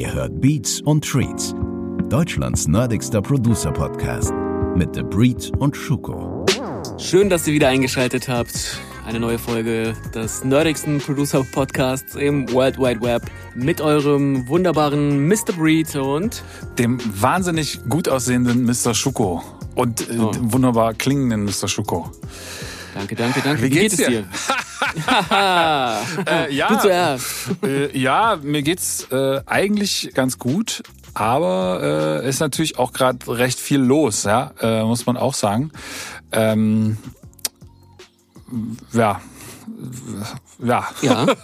Ihr hört Beats und Treats, Deutschlands nerdigster Producer-Podcast mit The Breed und Schuko. Schön, dass ihr wieder eingeschaltet habt. Eine neue Folge des nerdigsten Producer-Podcasts im World Wide Web mit eurem wunderbaren Mr. Breed und dem wahnsinnig gut aussehenden Mr. Schuko und äh, Oh. dem wunderbar klingenden Mr. Schuko. danke, danke, danke. Wie geht's geht es dir? dir? Äh, ja, Du zuerst. Äh, ja, mir geht's äh, eigentlich ganz gut, aber äh, ist natürlich auch gerade recht viel los, ja, äh, muss man auch sagen. Ähm, ja. Ja. Ja.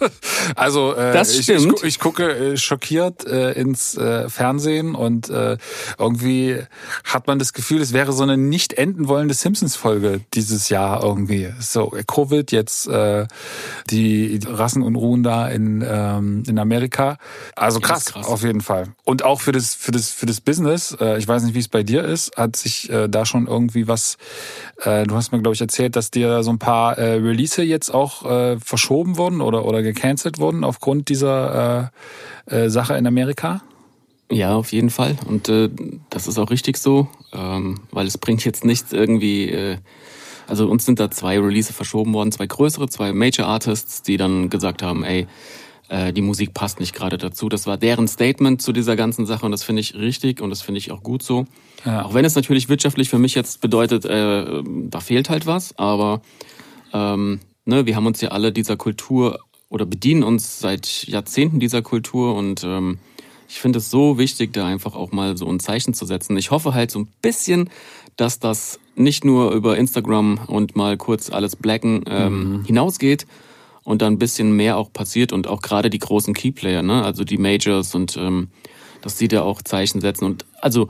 Also äh, ich, ich, ich gucke äh, schockiert äh, ins äh, Fernsehen und äh, irgendwie hat man das Gefühl, es wäre so eine nicht enden wollende Simpsons-Folge dieses Jahr irgendwie. So Covid, jetzt äh, die Rassenunruhen da in, ähm, in Amerika. Also krass, krass. auf jeden Fall. Und auch für das für das für das Business. Äh, ich weiß nicht, wie es bei dir ist. Hat sich äh, da schon irgendwie was? Äh, du hast mir glaube ich erzählt, dass dir so ein paar äh, Release jetzt auch äh, verschoben wurden oder oder gecancelt wurden aufgrund dieser äh, äh, Sache in Amerika. Ja, auf jeden Fall. Und äh, das ist auch richtig so, ähm, weil es bringt jetzt nichts irgendwie. Äh, also uns sind da zwei Release verschoben worden, zwei größere, zwei Major Artists, die dann gesagt haben, ey, äh, die Musik passt nicht gerade dazu. Das war deren Statement zu dieser ganzen Sache und das finde ich richtig und das finde ich auch gut so. Ja. Auch wenn es natürlich wirtschaftlich für mich jetzt bedeutet, äh, da fehlt halt was, aber ähm, ne, wir haben uns ja alle dieser Kultur oder bedienen uns seit Jahrzehnten dieser Kultur und ähm, ich finde es so wichtig, da einfach auch mal so ein Zeichen zu setzen. Ich hoffe halt so ein bisschen, dass das nicht nur über Instagram und mal kurz alles blacken ähm, hinausgeht und dann ein bisschen mehr auch passiert und auch gerade die großen Keyplayer, ne? also die Majors und ähm, dass die da auch Zeichen setzen und also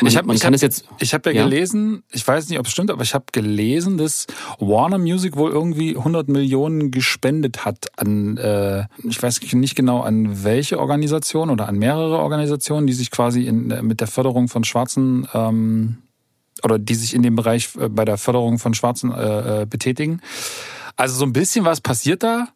man, ich hab, man ich kann hab, es jetzt Ich habe ja, Ja? gelesen, ich weiß nicht, ob es stimmt, aber ich habe gelesen, dass Warner Music wohl irgendwie 100 Millionen gespendet hat an, äh, ich weiß nicht genau an welche Organisation oder an mehrere Organisationen, die sich quasi in, äh, mit der Förderung von Schwarzen ähm, oder die sich in dem Bereich äh, bei der Förderung von Schwarzen äh, äh, betätigen. Also so ein bisschen was passiert da.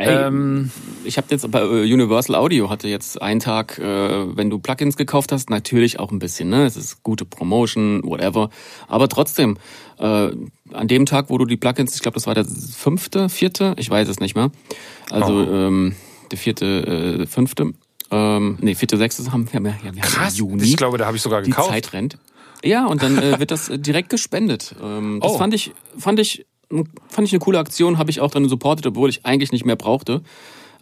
Ey, Ähm, ich habe jetzt bei äh, Universal Audio hatte jetzt einen Tag, äh, wenn du Plugins gekauft hast, natürlich auch ein bisschen, ne? Es ist gute Promotion, whatever. Aber trotzdem, äh, an dem Tag, wo du die Plugins, ich glaube, das war der fünfte, vierte, ich weiß es nicht mehr. Also Oh. ähm, der vierte, äh, fünfte, ähm, nee, vierte, sechste haben wir, ja, wir haben krass, Juni. ich glaube, da habe ich sogar die gekauft. Zeit rennt. Ja, und dann äh, wird das äh, direkt gespendet. Ähm, das Oh. fand ich, fand ich, fand ich eine coole Aktion, habe ich auch dann supportet, obwohl ich eigentlich nicht mehr brauchte.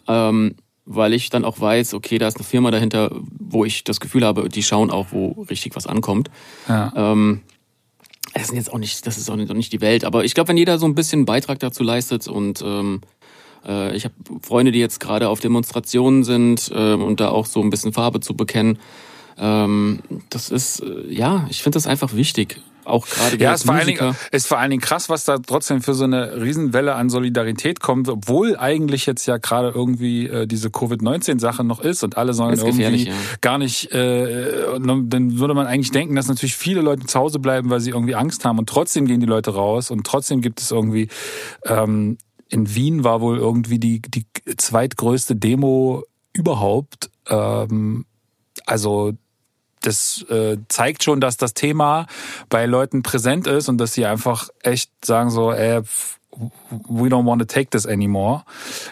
Ähm, weil ich dann auch weiß, okay, da ist eine Firma dahinter, wo ich das Gefühl habe, die schauen auch, wo richtig was ankommt. Ja. Ähm, das ist jetzt auch nicht, das ist auch nicht, auch nicht die Welt, aber ich glaube, wenn jeder so ein bisschen einen Beitrag dazu leistet und ähm, äh, ich habe Freunde, die jetzt gerade auf Demonstrationen sind äh, und da auch so ein bisschen Farbe zu bekennen, ähm, das ist, äh, ja, ich finde das einfach wichtig. Auch gerade Ja, ist vor, allen. Dingen, ist vor allen Dingen krass, was da trotzdem für so eine Riesenwelle an Solidarität kommt, obwohl eigentlich jetzt ja gerade irgendwie äh, diese Covid-19-Sache noch ist und alle sollen irgendwie ja. gar nicht, äh, und dann würde man eigentlich denken, dass natürlich viele Leute zu Hause bleiben, weil sie irgendwie Angst haben und trotzdem gehen die Leute raus und trotzdem gibt es irgendwie, ähm, in Wien war wohl irgendwie die, die zweitgrößte Demo überhaupt. Ähm, also das äh, zeigt schon, dass das Thema bei Leuten präsent ist und dass sie einfach echt sagen so, pff, we don't want to take this anymore.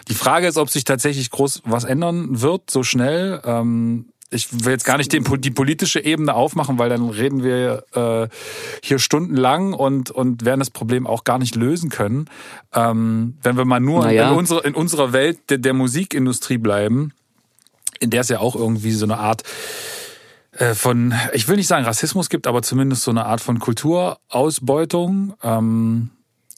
Die Frage ist, ob sich tatsächlich groß was ändern wird, so schnell. Ähm, ich will jetzt gar nicht den, die politische Ebene aufmachen, weil dann reden wir äh, hier stundenlang und, und werden das Problem auch gar nicht lösen können. Ähm, wenn wir mal nur Naja. in, unserer, in unserer Welt der, der Musikindustrie bleiben, in der es ja auch irgendwie so eine Art äh, von, ich will nicht sagen Rassismus gibt, aber zumindest so eine Art von Kulturausbeutung. Ähm,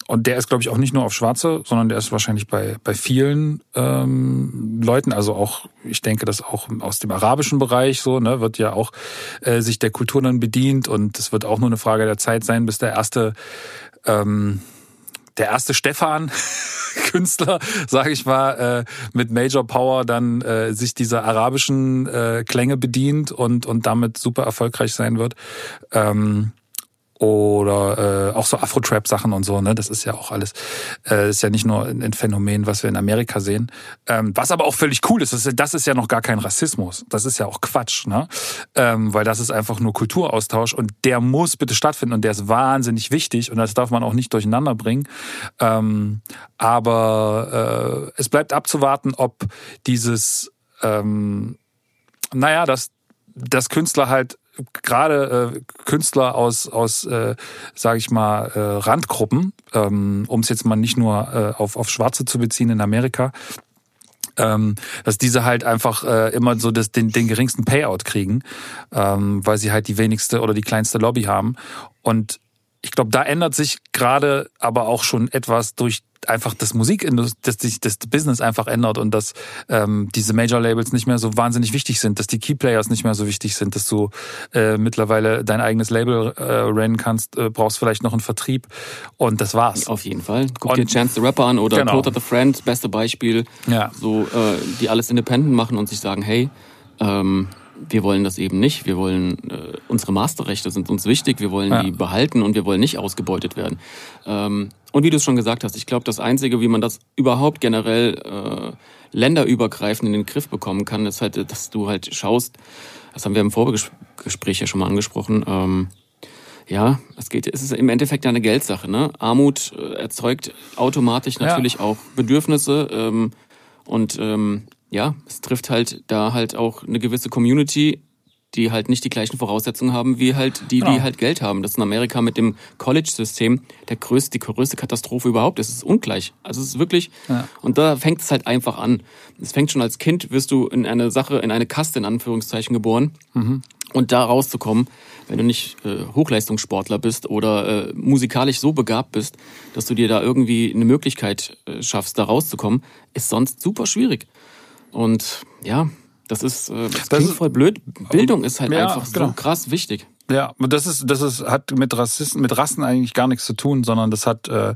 und der ist, glaube ich, auch nicht nur auf Schwarze, sondern der ist wahrscheinlich bei, bei vielen ähm, Leuten, also auch, ich denke, das auch aus dem arabischen Bereich so, ne, wird ja auch äh, sich der Kultur dann bedient und es wird auch nur eine Frage der Zeit sein, bis der erste ähm, der erste Stefan Künstler, sage ich mal, äh, mit Major Power dann äh, sich dieser arabischen äh, Klänge bedient und und damit super erfolgreich sein wird. Ähm, oder äh, auch so Afro-Trap-Sachen und so, ne? Das ist ja auch alles, äh, ist ja nicht nur ein Phänomen, was wir in Amerika sehen. Ähm, was aber auch völlig cool ist, das ist, das ist ja noch gar kein Rassismus. Das ist ja auch Quatsch, ne? Ähm, weil das ist einfach nur Kulturaustausch und der muss bitte stattfinden und der ist wahnsinnig wichtig und das darf man auch nicht durcheinander bringen. Ähm, aber äh, es bleibt abzuwarten, ob dieses ähm, naja, dass, dass Künstler halt gerade äh, Künstler aus aus äh, sage ich mal äh, Randgruppen, ähm, um es jetzt mal nicht nur äh, auf auf Schwarze zu beziehen in Amerika, ähm, dass diese halt einfach äh, immer so das, den, den geringsten Payout kriegen, ähm, weil sie halt die wenigste oder die kleinste Lobby haben. Und ich glaube, da ändert sich gerade aber auch schon etwas durch einfach das Musikindustrie, dass sich das Business einfach ändert und dass ähm, diese Major Labels nicht mehr so wahnsinnig wichtig sind, dass die Key Players nicht mehr so wichtig sind, dass du äh, mittlerweile dein eigenes Label äh, rennen kannst, äh, brauchst vielleicht noch einen Vertrieb und das war's. Auf jeden Fall. Guck und, dir Chance the Rapper an oder genau. Quota the Friend, beste Beispiel. Ja. So, äh, die alles independent machen und sich sagen, hey, ähm, wir wollen das eben nicht. Wir wollen, äh, unsere Masterrechte sind uns wichtig, wir wollen ja. die behalten und wir wollen nicht ausgebeutet werden. Ähm, und wie du es schon gesagt hast, ich glaube, das Einzige, wie man das überhaupt generell äh, länderübergreifend in den Griff bekommen kann, ist halt, dass du halt schaust, das haben wir im Vorgespräch ja schon mal angesprochen, ähm, ja, es geht, es ist im Endeffekt eine Geldsache. Ne? Armut äh, erzeugt automatisch natürlich ja. auch Bedürfnisse ähm, und ähm, ja, es trifft halt da halt auch eine gewisse Community, die halt nicht die gleichen Voraussetzungen haben wie halt die, die ja. halt Geld haben. Das ist in Amerika mit dem College-System der größte, die größte Katastrophe überhaupt. Es ist ungleich. Also es ist wirklich, ja. und da fängt es halt einfach an. Es fängt schon als Kind, wirst du in eine Sache, in eine Kaste in Anführungszeichen geboren. Mhm. Und da rauszukommen, wenn du nicht äh, Hochleistungssportler bist oder äh, musikalisch so begabt bist, dass du dir da irgendwie eine Möglichkeit äh, schaffst, da rauszukommen, ist sonst super schwierig. Und ja, das ist, äh, das, das klingt voll blöd. Bildung ist halt einfach genau. so krass wichtig. Ja, das ist, das ist, hat mit Rassisten, mit Rassen eigentlich gar nichts zu tun, sondern das hat, äh,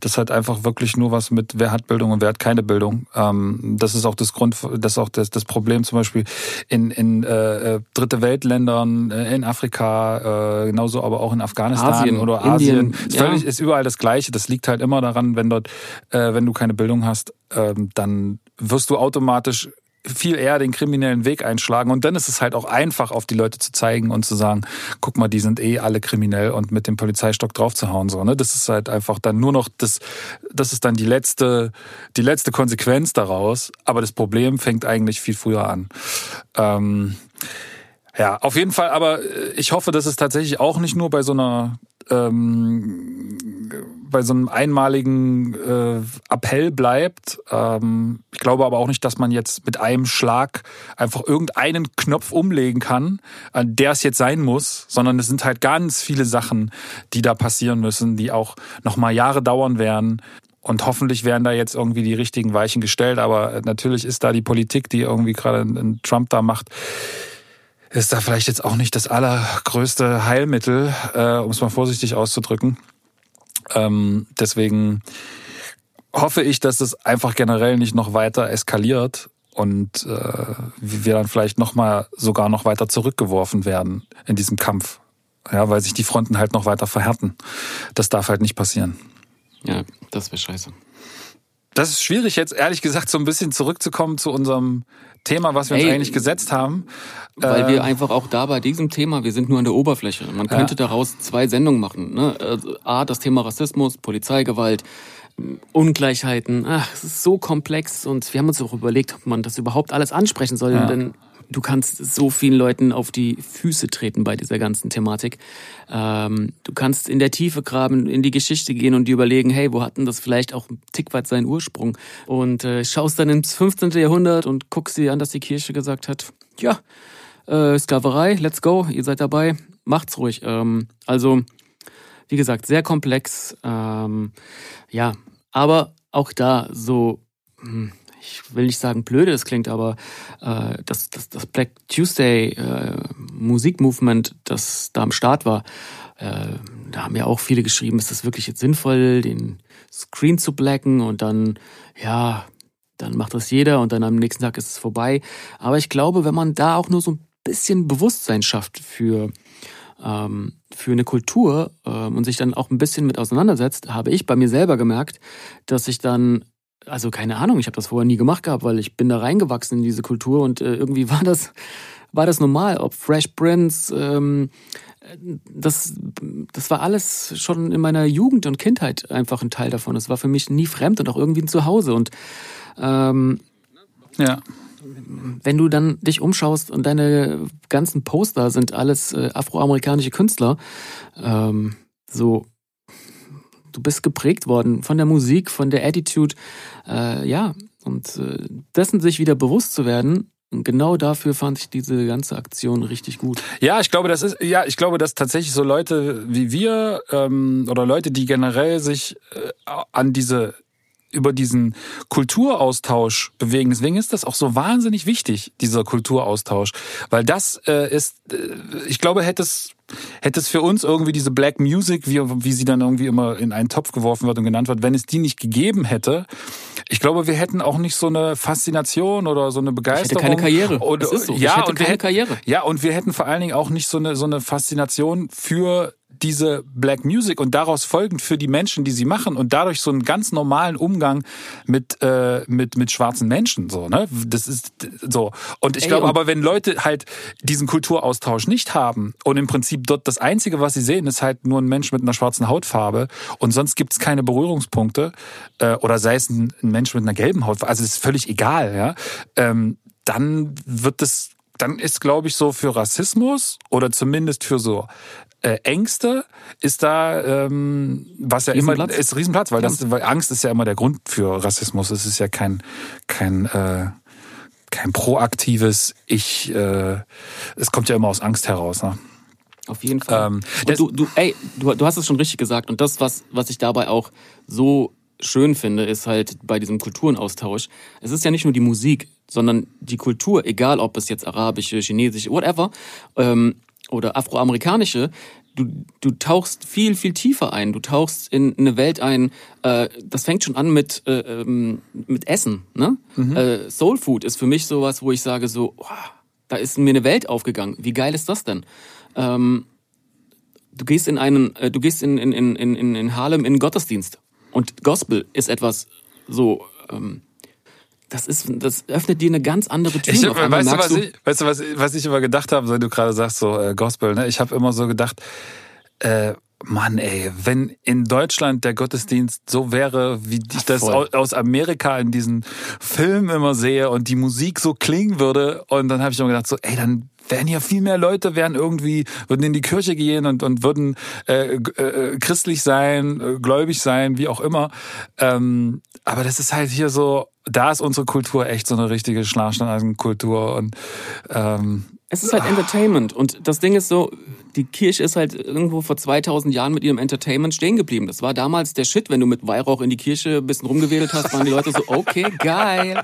das hat einfach wirklich nur was mit, wer hat Bildung und wer hat keine Bildung. Ähm, das ist auch das Grund, das ist auch das, das Problem zum Beispiel in, in äh, äh dritte Weltländern, äh, in Afrika, äh, genauso aber auch in Afghanistan Asien, oder Asien. Indien, ist, ja. völlig, ist überall das Gleiche. Das liegt halt immer daran, wenn dort, äh, wenn du keine Bildung hast, äh, dann wirst du automatisch viel eher den kriminellen Weg einschlagen. Und dann ist es halt auch einfach, auf die Leute zu zeigen und zu sagen, guck mal, die sind eh alle kriminell und mit dem Polizeistock draufzuhauen. So, ne? Das ist halt einfach dann nur noch das, das ist dann die letzte, die letzte Konsequenz daraus. Aber das Problem fängt eigentlich viel früher an. Ähm, ja, auf jeden Fall, aber ich hoffe, dass es tatsächlich auch nicht nur bei so einer ähm, bei so einem einmaligen äh, Appell bleibt. Ähm, ich glaube aber auch nicht, dass man jetzt mit einem Schlag einfach irgendeinen Knopf umlegen kann, an der es jetzt sein muss, sondern es sind halt ganz viele Sachen, die da passieren müssen, die auch noch mal Jahre dauern werden. Und hoffentlich werden da jetzt irgendwie die richtigen Weichen gestellt. Aber natürlich ist da die Politik, die irgendwie gerade Trump da macht, ist da vielleicht jetzt auch nicht das allergrößte Heilmittel, äh, um es mal vorsichtig auszudrücken. Ähm, deswegen hoffe ich, dass es einfach generell nicht noch weiter eskaliert und äh, wir dann vielleicht noch mal sogar noch weiter zurückgeworfen werden in diesem Kampf. Ja, weil sich die Fronten halt noch weiter verhärten. Das darf halt nicht passieren. Ja, das wäre scheiße. Das ist schwierig, jetzt ehrlich gesagt so ein bisschen zurückzukommen zu unserem Thema, was wir Ey, uns eigentlich gesetzt haben. Weil äh, wir einfach auch da bei diesem Thema, wir sind nur an der Oberfläche. Man könnte ja. daraus zwei Sendungen machen. Ne? Also A, das Thema Rassismus, Polizeigewalt, Ungleichheiten. Ach, es ist so komplex und wir haben uns auch überlegt, ob man das überhaupt alles ansprechen soll. Ja. Denn du kannst so vielen Leuten auf die Füße treten bei dieser ganzen Thematik. Ähm, du kannst in der Tiefe graben, in die Geschichte gehen und dir überlegen, hey, wo hat denn das vielleicht auch ein Tick weit seinen Ursprung? Und äh, schaust dann ins 15. Jahrhundert und guckst dir an, dass die Kirche gesagt hat, ja, äh, Sklaverei, let's go, ihr seid dabei, macht's ruhig. Ähm, also, wie gesagt, sehr komplex. Ähm, ja, aber auch da so, hm, ich will nicht sagen blöde, das klingt, aber äh, das, das, das Black Tuesday äh, Musikmovement, das da am Start war, äh, da haben ja auch viele geschrieben, ist das wirklich jetzt sinnvoll, den Screen zu blacken und dann, ja, dann macht das jeder und dann am nächsten Tag ist es vorbei. Aber ich glaube, wenn man da auch nur so ein bisschen Bewusstsein schafft für ähm, für eine Kultur ähm, und sich dann auch ein bisschen mit auseinandersetzt, habe ich bei mir selber gemerkt, dass ich dann also keine Ahnung, ich habe das vorher nie gemacht gehabt, weil ich bin da reingewachsen in diese Kultur und äh, irgendwie war das war das normal, ob Fresh Prince, ähm, das, das war alles schon in meiner Jugend und Kindheit einfach ein Teil davon. Es war für mich nie fremd und auch irgendwie ein Zuhause. Und ähm, ja. wenn du dann dich umschaust und deine ganzen Poster sind alles äh, afroamerikanische Künstler, ähm, so du bist geprägt worden von der Musik, von der Attitude, äh, ja, und äh, dessen sich wieder bewusst zu werden, und genau dafür fand ich diese ganze Aktion richtig gut. Ja, ich glaube, das ist, ja, ich glaube, dass tatsächlich so Leute wie wir ähm, oder Leute, die generell sich äh, an diese über diesen Kulturaustausch bewegen. Deswegen ist das auch so wahnsinnig wichtig, dieser Kulturaustausch. Weil das äh, ist, äh, ich glaube, hätte es, hätte es für uns irgendwie diese Black Music, wie, wie sie dann irgendwie immer in einen Topf geworfen wird und genannt wird, wenn es die nicht gegeben hätte, ich glaube, wir hätten auch nicht so eine Faszination oder so eine Begeisterung. Ich hätte keine Karriere. Oder, so. Ja, und keine hätten, Karriere. Ja, und wir hätten vor allen Dingen auch nicht so eine, so eine Faszination für diese Black Music und daraus folgend für die Menschen, die sie machen und dadurch so einen ganz normalen Umgang mit äh, mit mit schwarzen Menschen so, ne? Das ist so und ich glaube aber wenn Leute halt diesen Kulturaustausch nicht haben und im Prinzip dort das einzige, was sie sehen, ist halt nur ein Mensch mit einer schwarzen Hautfarbe und sonst gibt's keine Berührungspunkte äh, oder sei es ein, ein Mensch mit einer gelben Hautfarbe, also ist völlig egal, ja? Ähm, dann wird das dann ist, glaube ich, so für Rassismus oder zumindest für so äh, Ängste ist da, ähm, was ja immer ist Riesenplatz, weil das, weil Angst ist ja immer der Grund für Rassismus. Es ist ja kein kein äh, kein proaktives Ich. Äh, es kommt ja immer aus Angst heraus. Ne? Auf jeden Fall. Ähm, du, du, ey, du, du hast es schon richtig gesagt. Und das, was, was ich dabei auch so schön finde, ist halt bei diesem Kulturenaustausch, es ist ja nicht nur die Musik, sondern die Kultur, egal ob es jetzt arabische, chinesische, whatever, ähm, oder afroamerikanische, du, du tauchst viel, viel tiefer ein. Du tauchst in eine Welt ein, äh, das fängt schon an mit, äh, ähm, mit Essen. Ne? Mhm. Äh, Soul Food ist für mich sowas, wo ich sage so, oh, da ist mir eine Welt aufgegangen. Wie geil ist das denn? Ähm, du gehst in einen, äh, du gehst in, in, in, in, in Harlem in Gottesdienst und Gospel ist etwas so, ähm, das ist, das öffnet dir eine ganz andere Tür. Ich, weißt, du, was ich, weißt du, was, was ich immer gedacht habe, wenn du gerade sagst, so äh, Gospel, ne? Ich habe immer so gedacht, äh, Mann, ey, wenn in Deutschland der Gottesdienst so wäre, wie ich das Voll. aus Amerika in diesen Filmen immer sehe und die Musik so klingen würde, und dann habe ich immer gedacht, so, ey, dann wären ja viel mehr Leute, wären irgendwie, würden in die Kirche gehen und, und würden äh, äh, christlich sein, äh, gläubig sein, wie auch immer. Ähm, aber das ist halt hier so, da ist unsere Kultur echt so eine richtige Schlafstandkultur und ähm, es ist halt Entertainment und das Ding ist so, die Kirche ist halt irgendwo vor 2000 Jahren mit ihrem Entertainment stehen geblieben. Das war damals der Shit, wenn du mit Weihrauch in die Kirche ein bisschen rumgewedelt hast, waren die Leute so, okay, geil.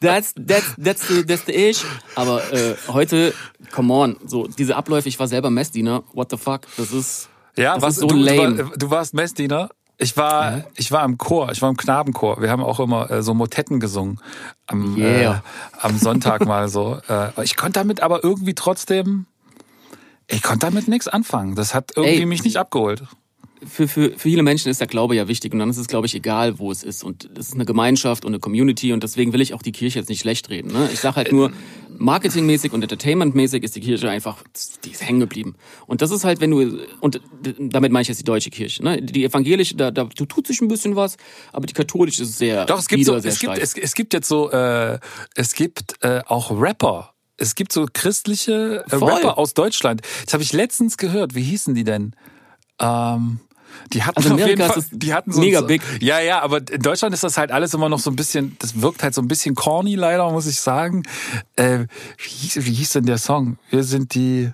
That's, that's, that's, the, that's the ish. Aber äh, heute, come on, so diese Abläufe, ich war selber Messdiener, what the fuck, das ist, ja, das was, ist so du, lame. Du, war, du warst Messdiener ich war, ja. ich war im Chor, ich war im Knabenchor. Wir haben auch immer äh, so Motetten gesungen am, yeah. äh, am Sonntag mal so. Äh, ich konnte damit aber irgendwie trotzdem, ich konnte damit nichts anfangen. Das hat irgendwie Ey, mich nicht abgeholt für, für, für viele Menschen ist der Glaube ja wichtig und dann ist es, glaube ich, egal, wo es ist. Und es ist eine Gemeinschaft und eine Community und deswegen will ich auch die Kirche jetzt nicht schlecht reden. Ne? Ich sage halt nur, marketingmäßig und entertainmentmäßig ist die Kirche einfach, die ist hängen geblieben. Und das ist halt, wenn du, und damit meine ich jetzt die deutsche Kirche. Ne? Die evangelische, da, da tut sich ein bisschen was, aber die katholische ist sehr Doch, es gibt, so, es, gibt, es, es gibt jetzt so, äh, es gibt äh, auch Rapper, es gibt so christliche äh, Rapper aus Deutschland. Das habe ich letztens gehört. Wie hießen die denn? Ähm, die hatten also auf jeden Fall, die hatten so mega big. Ja, ja, aber in Deutschland ist das halt alles immer noch so ein bisschen, das wirkt halt so ein bisschen corny leider, muss ich sagen. Äh, wie, hieß, wie hieß denn der Song? Wir sind die,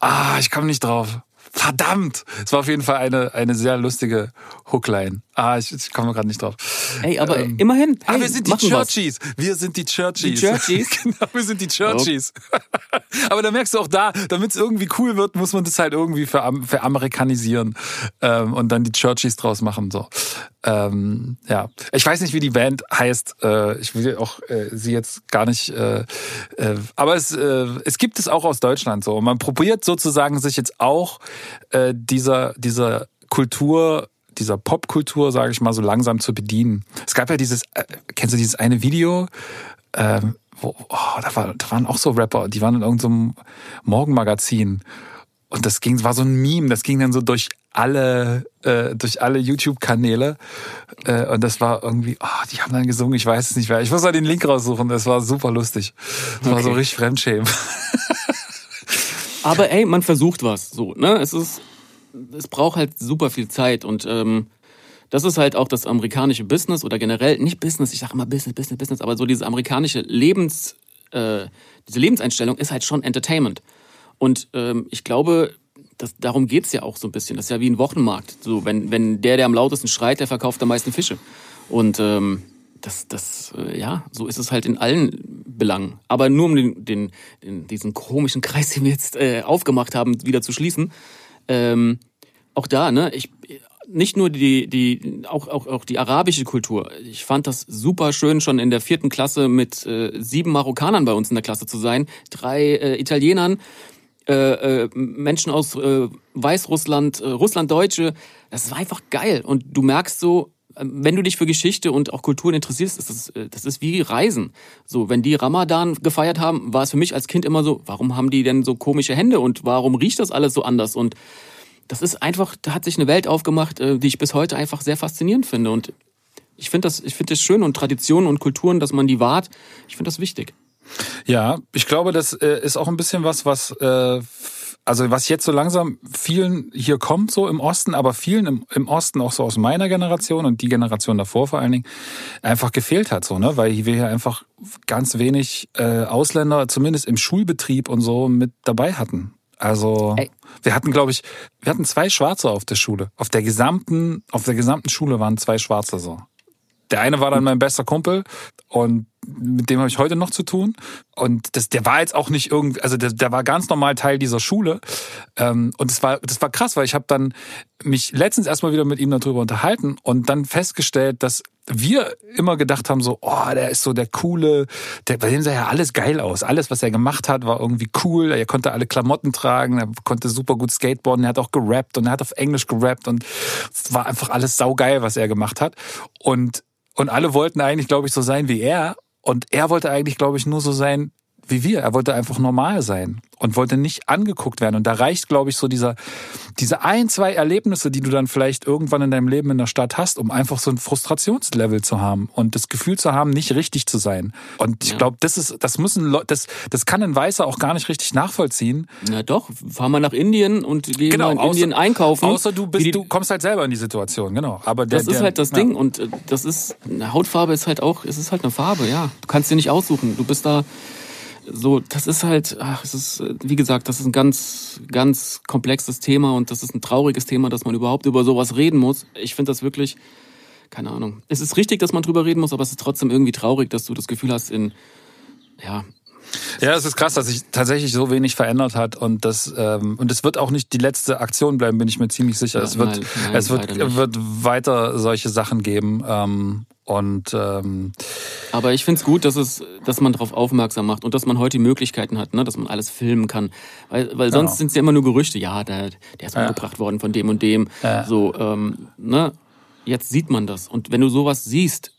ah, ich komme nicht drauf. Verdammt! Es war auf jeden Fall eine, eine sehr lustige Hookline. Ah, ich, ich komme gerade nicht drauf. Ey, aber ähm, immerhin. Hey, ah, wir sind die Churchies. Was. Wir sind die Churchies. Die Churchies? genau, wir sind die Churchies. Okay. aber da merkst du auch da, damit es irgendwie cool wird, muss man das halt irgendwie ver veramerikanisieren ähm, und dann die Churchies draus machen. So. Ähm, ja, ich weiß nicht, wie die Band heißt. Äh, ich will auch äh, sie jetzt gar nicht. Äh, äh, aber es, äh, es gibt es auch aus Deutschland so. Man probiert sozusagen sich jetzt auch äh, dieser dieser Kultur dieser Popkultur, sage ich mal, so langsam zu bedienen. Es gab ja dieses, äh, kennst du dieses eine Video, ähm, wo, oh, da, war, da waren auch so Rapper, die waren in irgendeinem Morgenmagazin. Und das ging, war so ein Meme, das ging dann so durch alle, äh, durch alle YouTube-Kanäle. Äh, und das war irgendwie, oh, die haben dann gesungen, ich weiß es nicht mehr. Ich muss mal den Link raussuchen, das war super lustig. Das okay. war so richtig Fremdschämen. Aber ey, man versucht was. So, ne? Es ist, es braucht halt super viel Zeit und ähm, das ist halt auch das amerikanische Business oder generell, nicht Business, ich sage immer Business, Business, Business, aber so diese amerikanische Lebens, äh, diese Lebenseinstellung ist halt schon Entertainment. Und ähm, ich glaube, das, darum geht's ja auch so ein bisschen. Das ist ja wie ein Wochenmarkt. So, wenn, wenn der, der am lautesten schreit, der verkauft am meisten Fische. Und ähm, das, das, äh, ja, so ist es halt in allen Belangen. Aber nur um den, den, den diesen komischen Kreis, den wir jetzt äh, aufgemacht haben, wieder zu schließen. Ähm, auch da, ne, ich nicht nur die, die, auch, auch, auch die arabische Kultur. Ich fand das super schön, schon in der vierten Klasse mit äh, sieben Marokkanern bei uns in der Klasse zu sein, drei äh, Italienern, äh, äh, Menschen aus äh, Weißrussland, äh, Russlanddeutsche. Das war einfach geil. Und du merkst so, wenn du dich für Geschichte und auch Kulturen interessierst, ist das, äh, das ist wie Reisen. So, wenn die Ramadan gefeiert haben, war es für mich als Kind immer so, warum haben die denn so komische Hände und warum riecht das alles so anders? Und das ist einfach, da hat sich eine Welt aufgemacht, äh, die ich bis heute einfach sehr faszinierend finde. Und ich finde das, ich finde das schön und Traditionen und Kulturen, dass man die wahrt. Ich finde das wichtig. Ja, ich glaube, das äh, ist auch ein bisschen was, was äh, also was jetzt so langsam vielen hier kommt, so im Osten, aber vielen im, im Osten auch so aus meiner Generation und die Generation davor vor allen Dingen, einfach gefehlt hat, so, ne? Weil wir hier einfach ganz wenig äh, Ausländer, zumindest im Schulbetrieb und so, mit dabei hatten. Also Ey. wir hatten, glaube ich, wir hatten zwei Schwarze auf der Schule. Auf der gesamten, auf der gesamten Schule waren zwei Schwarze so. Der eine war dann mein bester Kumpel und mit dem habe ich heute noch zu tun. Und das, der war jetzt auch nicht irgendwie, also der, der war ganz normal Teil dieser Schule. Ähm, und das war, das war krass, weil ich habe dann mich letztens erstmal wieder mit ihm darüber unterhalten und dann festgestellt, dass wir immer gedacht haben so, oh, der ist so der coole, der, bei dem sah ja alles geil aus. Alles, was er gemacht hat, war irgendwie cool. Er konnte alle Klamotten tragen, er konnte super gut skateboarden, er hat auch gerappt und er hat auf Englisch gerappt und es war einfach alles saugeil, was er gemacht hat. Und, und alle wollten eigentlich, glaube ich, so sein wie er. Und er wollte eigentlich, glaube ich, nur so sein wie wir. Er wollte einfach normal sein und wollte nicht angeguckt werden. Und da reicht, glaube ich, so dieser, diese ein, zwei Erlebnisse, die du dann vielleicht irgendwann in deinem Leben in der Stadt hast, um einfach so ein Frustrationslevel zu haben und das Gefühl zu haben, nicht richtig zu sein. Und ich ja. glaube, das ist, das müssen Leute, das, das kann ein Weißer auch gar nicht richtig nachvollziehen. Na doch, fahr mal nach Indien und geh genau, mal in außer, Indien einkaufen. Außer du bist, die, du kommst halt selber in die Situation, genau. Aber der, das ist der, halt das ja. Ding und äh, das ist, eine Hautfarbe ist halt auch, es ist halt eine Farbe, ja. Du kannst dir nicht aussuchen. Du bist da, so, das ist halt, ach, es ist, wie gesagt, das ist ein ganz, ganz komplexes Thema und das ist ein trauriges Thema, dass man überhaupt über sowas reden muss. Ich finde das wirklich, keine Ahnung. Es ist richtig, dass man drüber reden muss, aber es ist trotzdem irgendwie traurig, dass du das Gefühl hast, in, ja, ja, es ist krass, dass sich tatsächlich so wenig verändert hat und das ähm, und es wird auch nicht die letzte Aktion bleiben, bin ich mir ziemlich sicher. Ja, es wird nein, nein, es wird, wird weiter solche Sachen geben ähm, und ähm, aber ich finde es gut, dass es, dass man darauf aufmerksam macht und dass man heute die Möglichkeiten hat, ne, dass man alles filmen kann. Weil, weil sonst genau. sind es ja immer nur Gerüchte. Ja, der, der ist ja. umgebracht worden von dem und dem. Ja. So, ähm, ne, jetzt sieht man das. Und wenn du sowas siehst,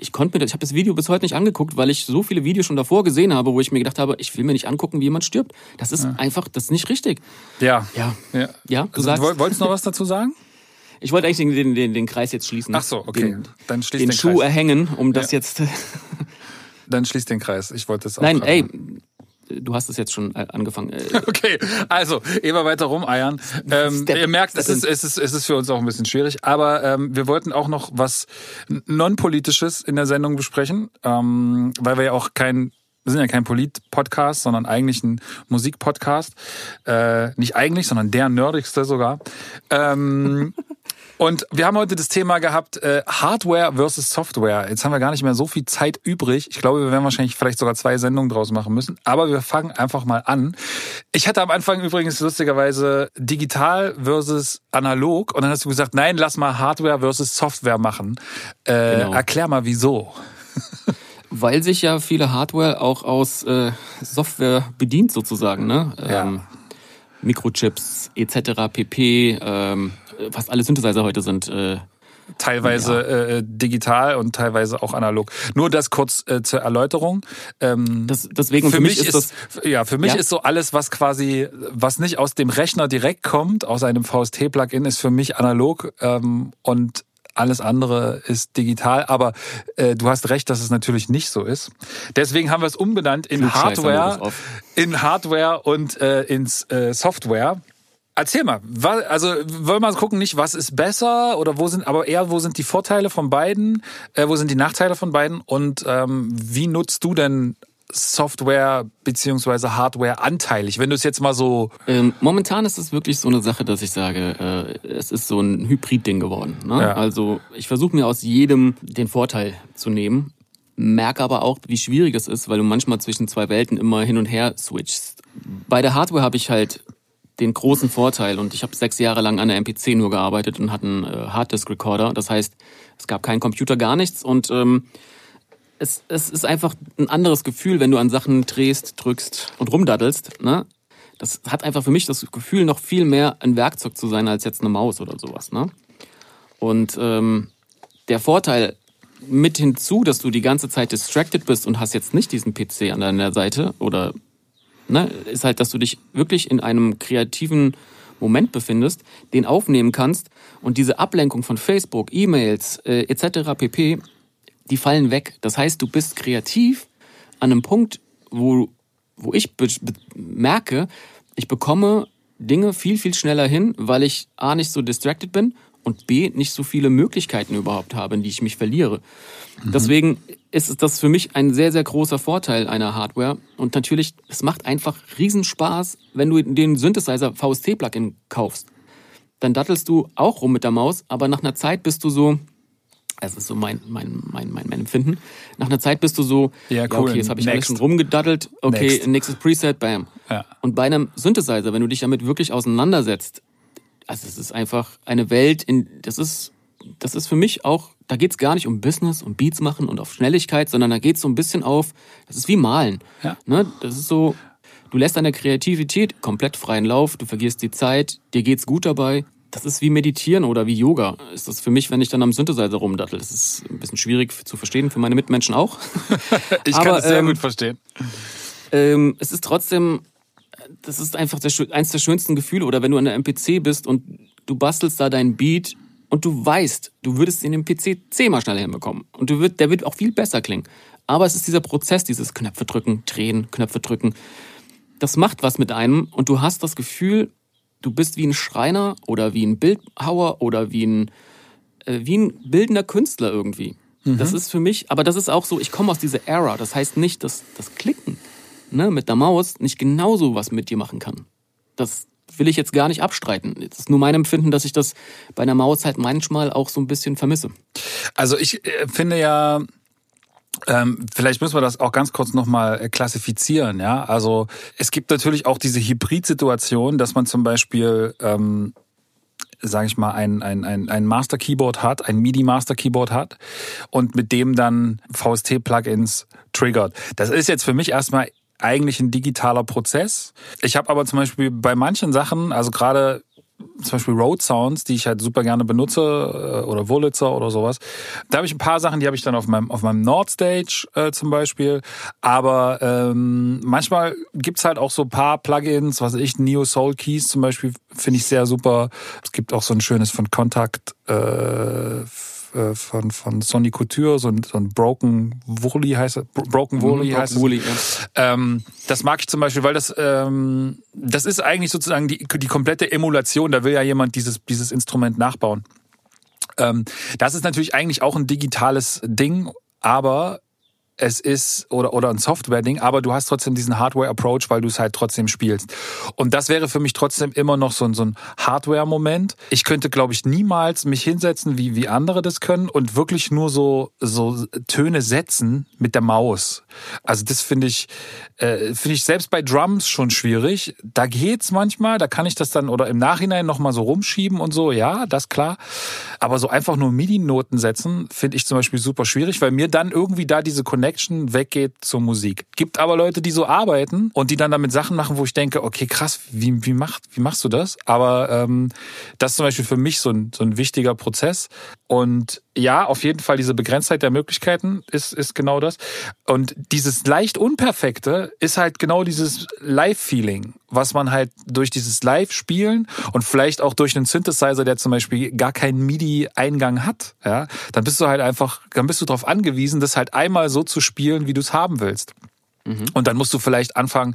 ich konnte mir, das, ich habe das Video bis heute nicht angeguckt, weil ich so viele Videos schon davor gesehen habe, wo ich mir gedacht habe, ich will mir nicht angucken, wie jemand stirbt. Das ist ja. einfach, das ist nicht richtig. Ja. Ja. Ja. ja du also, sagst. Wolltest du noch was dazu sagen? Ich wollte eigentlich den, den, den Kreis jetzt schließen. Ach so, okay. Den, Dann schließ den, den Schuh Kreis. erhängen, um das ja. jetzt. Dann schließ den Kreis. Ich wollte es auch. Nein, ey, du hast es jetzt schon äh, angefangen. Äh. Okay, also immer weiter rumeiern. Ähm, ihr merkt, es ist, es, ist, es ist für uns auch ein bisschen schwierig, aber ähm, wir wollten auch noch was Non-Politisches in der Sendung besprechen, ähm, weil wir ja auch kein wir sind ja kein Polit-Podcast, sondern eigentlich ein Musik-Podcast. Äh, nicht eigentlich, sondern der nerdigste sogar. Ähm, und wir haben heute das Thema gehabt, äh, Hardware versus Software. Jetzt haben wir gar nicht mehr so viel Zeit übrig. Ich glaube, wir werden wahrscheinlich vielleicht sogar zwei Sendungen draus machen müssen. Aber wir fangen einfach mal an. Ich hatte am Anfang übrigens lustigerweise digital versus analog. Und dann hast du gesagt, nein, lass mal Hardware versus Software machen. Äh, genau. Erklär mal, wieso. Weil sich ja viele Hardware auch aus äh, Software bedient sozusagen. Ne? Ja. Ähm, Mikrochips etc. pp. Ähm, was alle Synthesizer heute sind. Äh, teilweise ja. äh, digital und teilweise auch analog. Nur das kurz äh, zur Erläuterung. Ähm, das, deswegen für, für mich, mich ist das ja für mich ja? ist so alles, was quasi was nicht aus dem Rechner direkt kommt, aus einem VST-Plugin, ist für mich analog ähm, und alles andere ist digital, aber äh, du hast recht, dass es natürlich nicht so ist. Deswegen haben wir es umbenannt in Hardware, in Hardware und äh, ins äh, Software. Erzähl mal, was, also wollen wir mal gucken, nicht was ist besser oder wo sind, aber eher wo sind die Vorteile von beiden, äh, wo sind die Nachteile von beiden und ähm, wie nutzt du denn Software beziehungsweise Hardware anteilig, wenn du es jetzt mal so. Ähm, momentan ist es wirklich so eine Sache, dass ich sage, äh, es ist so ein Hybrid-Ding geworden. Ne? Ja. Also ich versuche mir aus jedem den Vorteil zu nehmen, merke aber auch, wie schwierig es ist, weil du manchmal zwischen zwei Welten immer hin und her switchst. Bei der Hardware habe ich halt den großen Vorteil und ich habe sechs Jahre lang an der MPC nur gearbeitet und hatte einen äh, Harddisk-Recorder. Das heißt, es gab keinen Computer, gar nichts und ähm, es, es ist einfach ein anderes Gefühl, wenn du an Sachen drehst, drückst und rumdaddelst. Ne? Das hat einfach für mich das Gefühl, noch viel mehr ein Werkzeug zu sein als jetzt eine Maus oder sowas. Ne? Und ähm, der Vorteil mit hinzu, dass du die ganze Zeit distracted bist und hast jetzt nicht diesen PC an deiner Seite oder ne, ist halt, dass du dich wirklich in einem kreativen Moment befindest, den aufnehmen kannst und diese Ablenkung von Facebook, E-Mails äh, etc. pp die fallen weg. Das heißt, du bist kreativ an einem Punkt, wo, wo ich merke, ich bekomme Dinge viel, viel schneller hin, weil ich A nicht so distracted bin und B nicht so viele Möglichkeiten überhaupt habe, in die ich mich verliere. Mhm. Deswegen ist das für mich ein sehr, sehr großer Vorteil einer Hardware. Und natürlich, es macht einfach Riesenspaß, wenn du den Synthesizer VST-Plugin kaufst. Dann dattelst du auch rum mit der Maus, aber nach einer Zeit bist du so, das ist so mein, mein, mein, mein, mein Empfinden. Nach einer Zeit bist du so, ja, cool. ja okay, jetzt habe ich alles schon rumgedattelt, okay, Next. nächstes Preset, bam. Ja. Und bei einem Synthesizer, wenn du dich damit wirklich auseinandersetzt, also es ist einfach eine Welt, in, das ist, das ist für mich auch, da geht's gar nicht um Business und Beats machen und auf Schnelligkeit, sondern da geht's so ein bisschen auf, das ist wie Malen. Ja. Ne? Das ist so, du lässt deine Kreativität komplett freien Lauf, du vergisst die Zeit, dir geht's gut dabei, das ist wie Meditieren oder wie Yoga. Ist das für mich, wenn ich dann am Synthesizer rumdattel. Das ist ein bisschen schwierig zu verstehen, für meine Mitmenschen auch. ich Aber, kann es sehr ähm, gut verstehen. Ähm, es ist trotzdem, das ist einfach der, eins der schönsten Gefühle. Oder wenn du an der MPC bist und du bastelst da deinen Beat und du weißt, du würdest in dem PC zehnmal schneller hinbekommen. Und du wird, der wird auch viel besser klingen. Aber es ist dieser Prozess, dieses Knöpfe drücken, drehen, Knöpfe drücken. Das macht was mit einem und du hast das Gefühl, du bist wie ein Schreiner oder wie ein Bildhauer oder wie ein, äh, wie ein bildender Künstler irgendwie. Mhm. Das ist für mich, aber das ist auch so, ich komme aus dieser Era. Das heißt nicht, dass das Klicken ne, mit der Maus nicht genauso was mit dir machen kann. Das will ich jetzt gar nicht abstreiten. Es ist nur mein Empfinden, dass ich das bei einer Maus halt manchmal auch so ein bisschen vermisse. Also ich äh, finde ja, ähm, vielleicht müssen wir das auch ganz kurz nochmal äh, klassifizieren. Ja, also es gibt natürlich auch diese Hybrid-Situation, dass man zum Beispiel ähm, sage ich mal, ein, ein, ein, ein Master Keyboard hat, ein MIDI Master Keyboard hat und mit dem dann VST-Plugins triggert. Das ist jetzt für mich erstmal eigentlich ein digitaler Prozess. Ich habe aber zum Beispiel bei manchen Sachen, also gerade zum Beispiel Road Sounds, die ich halt super gerne benutze, äh, oder Wurlitzer oder sowas. Da habe ich ein paar Sachen, die habe ich dann auf meinem, auf meinem Nordstage äh, zum Beispiel. Aber ähm, manchmal gibt's halt auch so paar Plugins, was ich, Neo Soul Keys zum Beispiel, finde ich sehr super. Es gibt auch so ein schönes von Kontakt äh, äh, von, von Sonny Couture, so ein, so ein Broken Woolly heißt es, Broken Woolly mhm, heißt Woolly, es. Ja. Ähm, das mag ich zum Beispiel, weil das, ähm, das ist eigentlich sozusagen die, die komplette Emulation, da will ja jemand dieses, dieses Instrument nachbauen. Ähm, das ist natürlich eigentlich auch ein digitales Ding, aber es ist oder oder ein Software-Ding, aber du hast trotzdem diesen Hardware-Approach, weil du es halt trotzdem spielst. Und das wäre für mich trotzdem immer noch so ein, so ein Hardware-Moment. Ich könnte, glaube ich, niemals mich hinsetzen, wie wie andere das können und wirklich nur so so Töne setzen mit der Maus. Also das finde ich äh, finde ich selbst bei Drums schon schwierig. Da geht's manchmal, da kann ich das dann oder im Nachhinein noch mal so rumschieben und so. Ja, das klar. Aber so einfach nur MIDI-Noten setzen finde ich zum Beispiel super schwierig, weil mir dann irgendwie da diese Connection weggeht zur Musik. Gibt aber Leute, die so arbeiten und die dann damit Sachen machen, wo ich denke, okay, krass, wie, wie, macht, wie machst du das? Aber ähm, das ist zum Beispiel für mich so ein, so ein wichtiger Prozess. Und ja, auf jeden Fall diese Begrenztheit der Möglichkeiten ist, ist genau das. Und dieses leicht Unperfekte ist halt genau dieses Live-Feeling, was man halt durch dieses Live-Spielen und vielleicht auch durch einen Synthesizer, der zum Beispiel gar keinen MIDI-Eingang hat, ja, dann bist du halt einfach, dann bist du darauf angewiesen, das halt einmal so zu spielen, wie du es haben willst. Mhm. Und dann musst du vielleicht anfangen,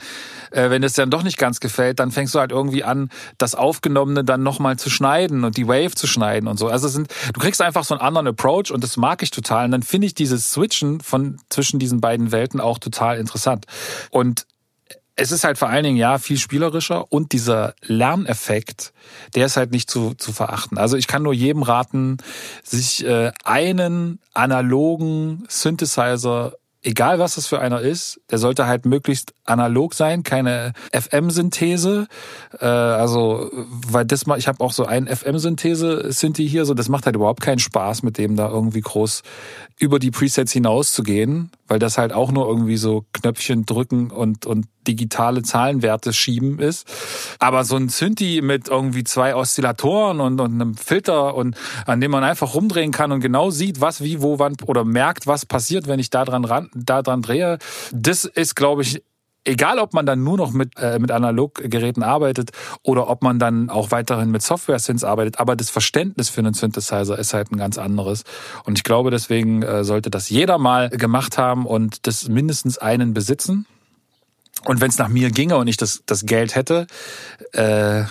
äh, wenn es dann doch nicht ganz gefällt, dann fängst du halt irgendwie an, das Aufgenommene dann nochmal zu schneiden und die Wave zu schneiden und so. Also sind, du kriegst einfach so einen anderen Approach und das mag ich total. Und dann finde ich dieses Switchen von zwischen diesen beiden Welten auch total interessant. Und es ist halt vor allen Dingen ja viel spielerischer und dieser Lerneffekt, der ist halt nicht zu, zu verachten. Also ich kann nur jedem raten, sich äh, einen analogen Synthesizer egal was das für einer ist, der sollte halt möglichst analog sein, keine FM-Synthese. Äh, also, weil das mal, ich habe auch so einen FM-Synthese-Synthi hier, so das macht halt überhaupt keinen Spaß, mit dem da irgendwie groß über die Presets hinaus zu gehen, weil das halt auch nur irgendwie so Knöpfchen drücken und, und digitale Zahlenwerte schieben ist. Aber so ein Synthi mit irgendwie zwei Oszillatoren und, und einem Filter und an dem man einfach rumdrehen kann und genau sieht, was, wie, wo, wann oder merkt, was passiert, wenn ich da dran, ran, da dran drehe, das ist, glaube ich, egal ob man dann nur noch mit, äh, mit Analoggeräten arbeitet oder ob man dann auch weiterhin mit Software-Synths arbeitet, aber das Verständnis für einen Synthesizer ist halt ein ganz anderes. Und ich glaube, deswegen äh, sollte das jeder mal gemacht haben und das mindestens einen besitzen. Und wenn es nach mir ginge und ich das, das Geld hätte, äh,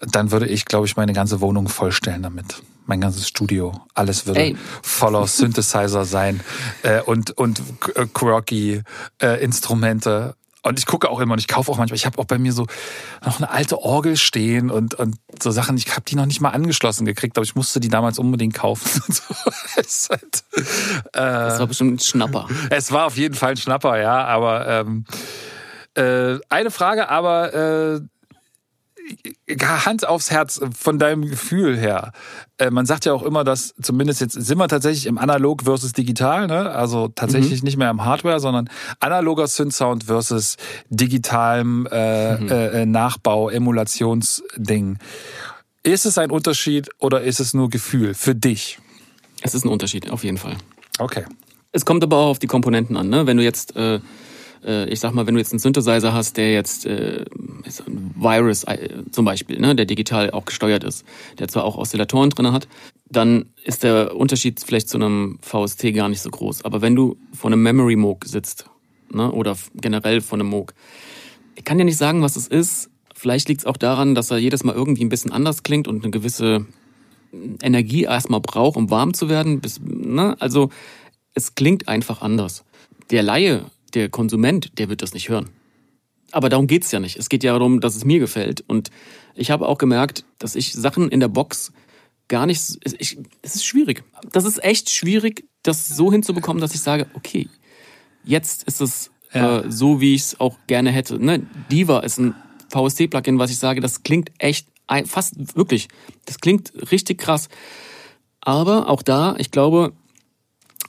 dann würde ich, glaube ich, meine ganze Wohnung vollstellen damit mein ganzes Studio, alles würde Ey. voller Synthesizer sein äh, und und äh, quirky äh, Instrumente und ich gucke auch immer und ich kaufe auch manchmal. Ich habe auch bei mir so noch eine alte Orgel stehen und, und so Sachen. Ich habe die noch nicht mal angeschlossen gekriegt, aber ich musste die damals unbedingt kaufen. es halt, äh, das war bestimmt ein Schnapper. Es war auf jeden Fall ein Schnapper, ja. Aber ähm, äh, eine Frage, aber äh, Hand aufs Herz von deinem Gefühl her. Äh, man sagt ja auch immer, dass zumindest jetzt sind wir tatsächlich im Analog versus Digital, ne? Also tatsächlich mhm. nicht mehr im Hardware, sondern analoger Synth-Sound versus digitalem äh, mhm. äh, Nachbau, Emulationsding. Ist es ein Unterschied oder ist es nur Gefühl für dich? Es ist ein Unterschied, auf jeden Fall. Okay. Es kommt aber auch auf die Komponenten an, ne? Wenn du jetzt äh, äh, ich sag mal, wenn du jetzt einen Synthesizer hast, der jetzt äh, ein Virus äh, zum Beispiel, ne, der digital auch gesteuert ist, der zwar auch Oszillatoren drin hat, dann ist der Unterschied vielleicht zu einem VST gar nicht so groß. Aber wenn du vor einem Memory Moog sitzt, ne, oder generell vor einem Moog, ich kann dir nicht sagen, was es ist. Vielleicht liegt es auch daran, dass er jedes Mal irgendwie ein bisschen anders klingt und eine gewisse Energie erstmal braucht, um warm zu werden. Bis, ne? Also es klingt einfach anders. Der Laie der Konsument, der wird das nicht hören. Aber darum geht's ja nicht. Es geht ja darum, dass es mir gefällt. Und ich habe auch gemerkt, dass ich Sachen in der Box gar nicht. Ich, es ist schwierig. Das ist echt schwierig, das so hinzubekommen, dass ich sage, okay, jetzt ist es ja. äh, so, wie ich es auch gerne hätte. Ne? Diva ist ein VST-Plugin, was ich sage, das klingt echt fast wirklich. Das klingt richtig krass. Aber auch da, ich glaube,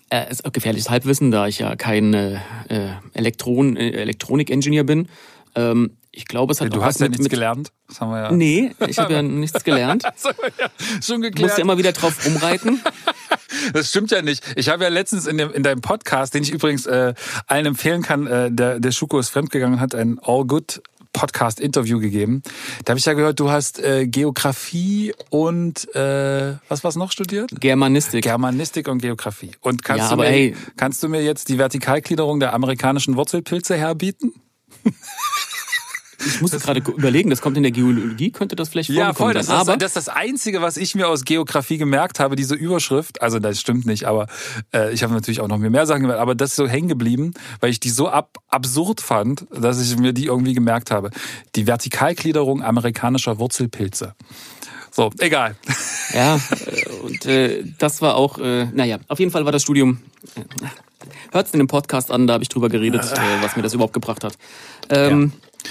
äh, ist gefährliches Halbwissen, da ich ja kein äh, Elektron, äh, Elektronik-Engineer bin. Ähm, ich glaube, es hat Du hast ja mit, nichts mit, gelernt. Das haben wir ja. Nee, ich habe ja nichts gelernt. das haben wir ja schon geklärt. Musste immer wieder drauf rumreiten. Das stimmt ja nicht. Ich habe ja letztens in, dem, in deinem Podcast, den ich übrigens äh, allen empfehlen kann, äh, der, der Schuko ist fremdgegangen, hat ein All Good Podcast-Interview gegeben. Da habe ich ja gehört, du hast äh, Geografie und äh, was war's noch studiert? Germanistik. Germanistik und Geografie. Und kannst, ja, du, mir, hey. kannst du mir jetzt die Vertikalgliederung der amerikanischen Wurzelpilze herbieten? ich musste gerade überlegen, das kommt in der Geologie, könnte das vielleicht vorkommen. Ja, voll. Das, sein. ist, das, das ist das Einzige, was ich mir aus Geografie gemerkt habe, diese Überschrift. Also das stimmt nicht, aber äh, ich habe natürlich auch noch mehr Sachen gemerkt. Aber das ist so hängen geblieben, weil ich die so ab, absurd fand, dass ich mir die irgendwie gemerkt habe. Die Vertikalgliederung amerikanischer Wurzelpilze. So, egal. Ja, äh, und äh, das war auch, äh, naja, auf jeden Fall war das Studium. Äh, Hört es in dem Podcast an, da habe ich drüber geredet, äh, was mir das überhaupt gebracht hat. Ähm, ja.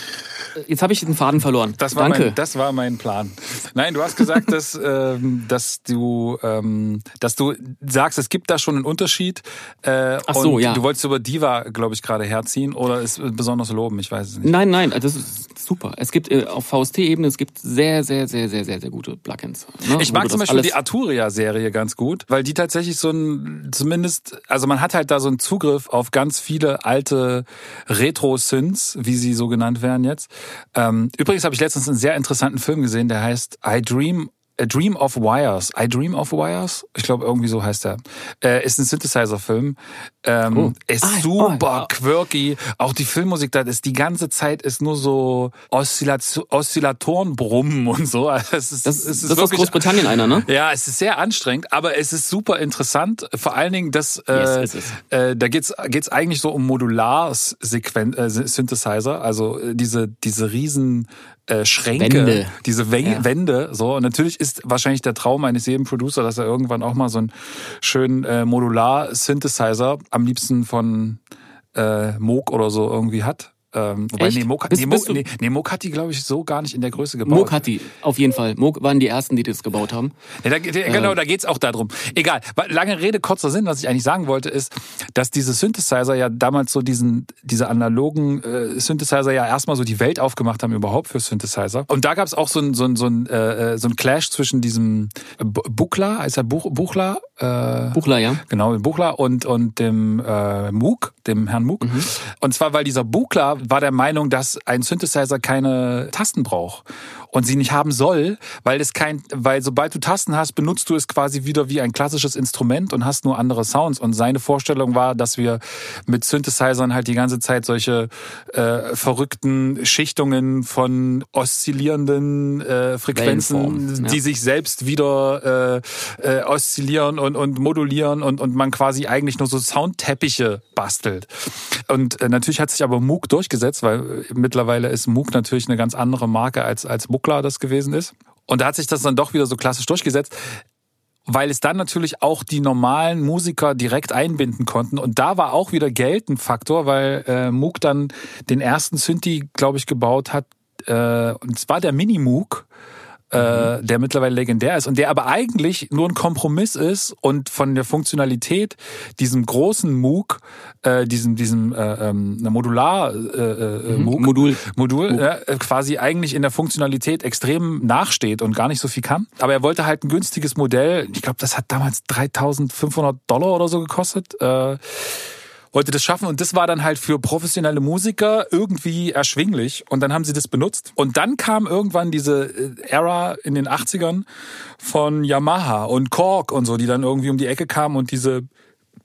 Jetzt habe ich den Faden verloren. Das war Danke. Mein, das war mein Plan. Nein, du hast gesagt, dass, ähm, dass du, ähm, dass du sagst, es gibt da schon einen Unterschied. Äh, Ach so, und ja. Du wolltest über Diva, glaube ich, gerade herziehen oder ist besonders loben. Ich weiß es nicht. Nein, nein, das ist super. Es gibt äh, auf VST-Ebene, es gibt sehr, sehr, sehr, sehr, sehr, sehr gute Plugins. Ne? Ich mag zum Beispiel die Arturia-Serie ganz gut, weil die tatsächlich so ein, zumindest, also man hat halt da so einen Zugriff auf ganz viele alte Retro-Synths, wie sie so genannt werden jetzt. Ähm, übrigens habe ich letztens einen sehr interessanten Film gesehen, der heißt I Dream A Dream of Wires. I Dream of Wires? Ich glaube, irgendwie so heißt er. Äh, ist ein Synthesizer-Film. Ähm, oh. Ist ah, super oh, quirky. Auch die Filmmusik da ist die ganze Zeit ist nur so Oszillatorenbrummen und so. Es ist, das, es ist das ist aus Großbritannien einer, ne? Ja, es ist sehr anstrengend, aber es ist super interessant. Vor allen Dingen, dass äh, yes, äh, da geht's geht's eigentlich so um Modular-Synthesizer, also äh, diese diese riesen äh, Schränke, Wände. diese Wä ja. Wände. So und natürlich ist wahrscheinlich der Traum eines jeden Producer, dass er irgendwann auch mal so einen schönen äh, Modular-Synthesizer, am liebsten von äh, Moog oder so irgendwie hat. Ähm, wobei, Echt? nee, Moog, bist, nee, Moog, nee, nee, Moog hat die, glaube ich, so gar nicht in der Größe gebaut. Moog hat die, auf jeden Fall. Moog waren die ersten, die das gebaut haben. Ja, da, genau, äh. da geht's auch darum. Egal. Lange Rede, kurzer Sinn, was ich eigentlich sagen wollte, ist, dass diese Synthesizer ja damals so diesen, diese analogen äh, Synthesizer ja erstmal so die Welt aufgemacht haben überhaupt für Synthesizer. Und da gab's auch so ein, so ein, so ein, äh, so ein Clash zwischen diesem Buchler, heißt er Buch, Buchler? Äh, Buchler, ja. Genau, Buchler und, und dem äh, Moog, dem Herrn Moog. Mhm. Und zwar, weil dieser Buchler war der Meinung, dass ein Synthesizer keine Tasten braucht und sie nicht haben soll, weil es kein, weil sobald du Tasten hast, benutzt du es quasi wieder wie ein klassisches Instrument und hast nur andere Sounds. Und seine Vorstellung war, dass wir mit Synthesizern halt die ganze Zeit solche äh, verrückten Schichtungen von oszillierenden äh, Frequenzen, ja. die sich selbst wieder äh, äh, oszillieren und, und modulieren und, und man quasi eigentlich nur so Soundteppiche bastelt. Und äh, natürlich hat sich aber Moog durchgesetzt, weil mittlerweile ist Moog natürlich eine ganz andere Marke als, als Buckler das gewesen ist. Und da hat sich das dann doch wieder so klassisch durchgesetzt weil es dann natürlich auch die normalen Musiker direkt einbinden konnten. Und da war auch wieder Geld ein Faktor, weil äh, Moog dann den ersten Synthi, glaube ich, gebaut hat. Äh, und zwar der Mini-Moog äh, der mittlerweile legendär ist und der aber eigentlich nur ein Kompromiss ist und von der Funktionalität diesem großen MOOC, äh, diesem diesem äh, ähm, Modular äh, äh, mhm. MOOC, Modul Modul äh, quasi eigentlich in der Funktionalität extrem nachsteht und gar nicht so viel kann. Aber er wollte halt ein günstiges Modell. Ich glaube, das hat damals 3.500 Dollar oder so gekostet. Äh, wollte das schaffen und das war dann halt für professionelle Musiker irgendwie erschwinglich und dann haben sie das benutzt. Und dann kam irgendwann diese äh, Era in den 80ern von Yamaha und Korg und so, die dann irgendwie um die Ecke kamen und diese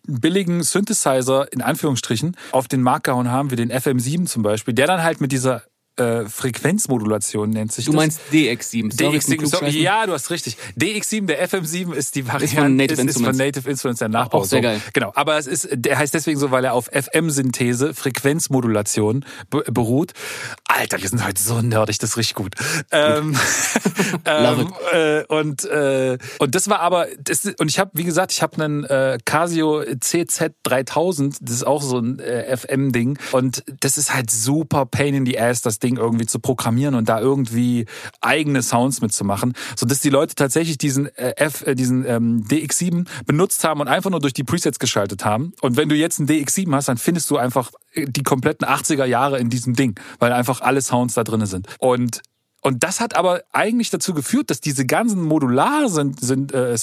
billigen Synthesizer in Anführungsstrichen auf den Markt gehauen haben, wie den FM7 zum Beispiel, der dann halt mit dieser äh, Frequenzmodulation nennt sich du das. Du meinst DX7. DX7, sorry, ja, du hast richtig. DX7, der FM7 ist die Variante, ist von Native, ist, ist von Native Instruments der Nachbau. Auch sehr geil. Genau, aber es ist, der heißt deswegen so, weil er auf FM-Synthese, Frequenzmodulation beruht. Alter, wir sind heute so nerdig, das ist richtig gut. Ähm, ähm, äh, und äh, und das war aber das, und ich habe, wie gesagt, ich habe einen äh, Casio CZ3000, das ist auch so ein äh, FM-Ding und das ist halt super Pain in the Ass, das Ding irgendwie zu programmieren und da irgendwie eigene Sounds mitzumachen, so dass die Leute tatsächlich diesen äh, F, äh, diesen ähm, DX7 benutzt haben und einfach nur durch die Presets geschaltet haben. Und wenn du jetzt einen DX7 hast, dann findest du einfach die kompletten 80er Jahre in diesem Ding, weil einfach alle Sounds da drin sind. Und und das hat aber eigentlich dazu geführt, dass diese ganzen modular sind, sind äh,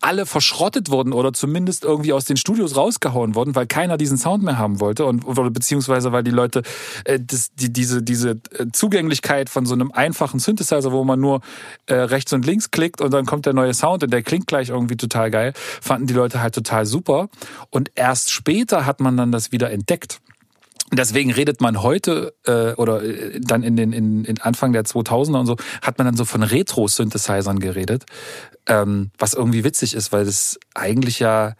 alle verschrottet wurden oder zumindest irgendwie aus den Studios rausgehauen wurden, weil keiner diesen Sound mehr haben wollte und oder beziehungsweise weil die Leute äh, das, die, diese diese äh, Zugänglichkeit von so einem einfachen Synthesizer, wo man nur äh, rechts und links klickt und dann kommt der neue Sound und der klingt gleich irgendwie total geil, fanden die Leute halt total super. Und erst später hat man dann das wieder entdeckt Deswegen redet man heute äh, oder äh, dann in den in, in Anfang der 2000er und so hat man dann so von Retro-Synthesizern geredet, ähm, was irgendwie witzig ist, weil das eigentlich ja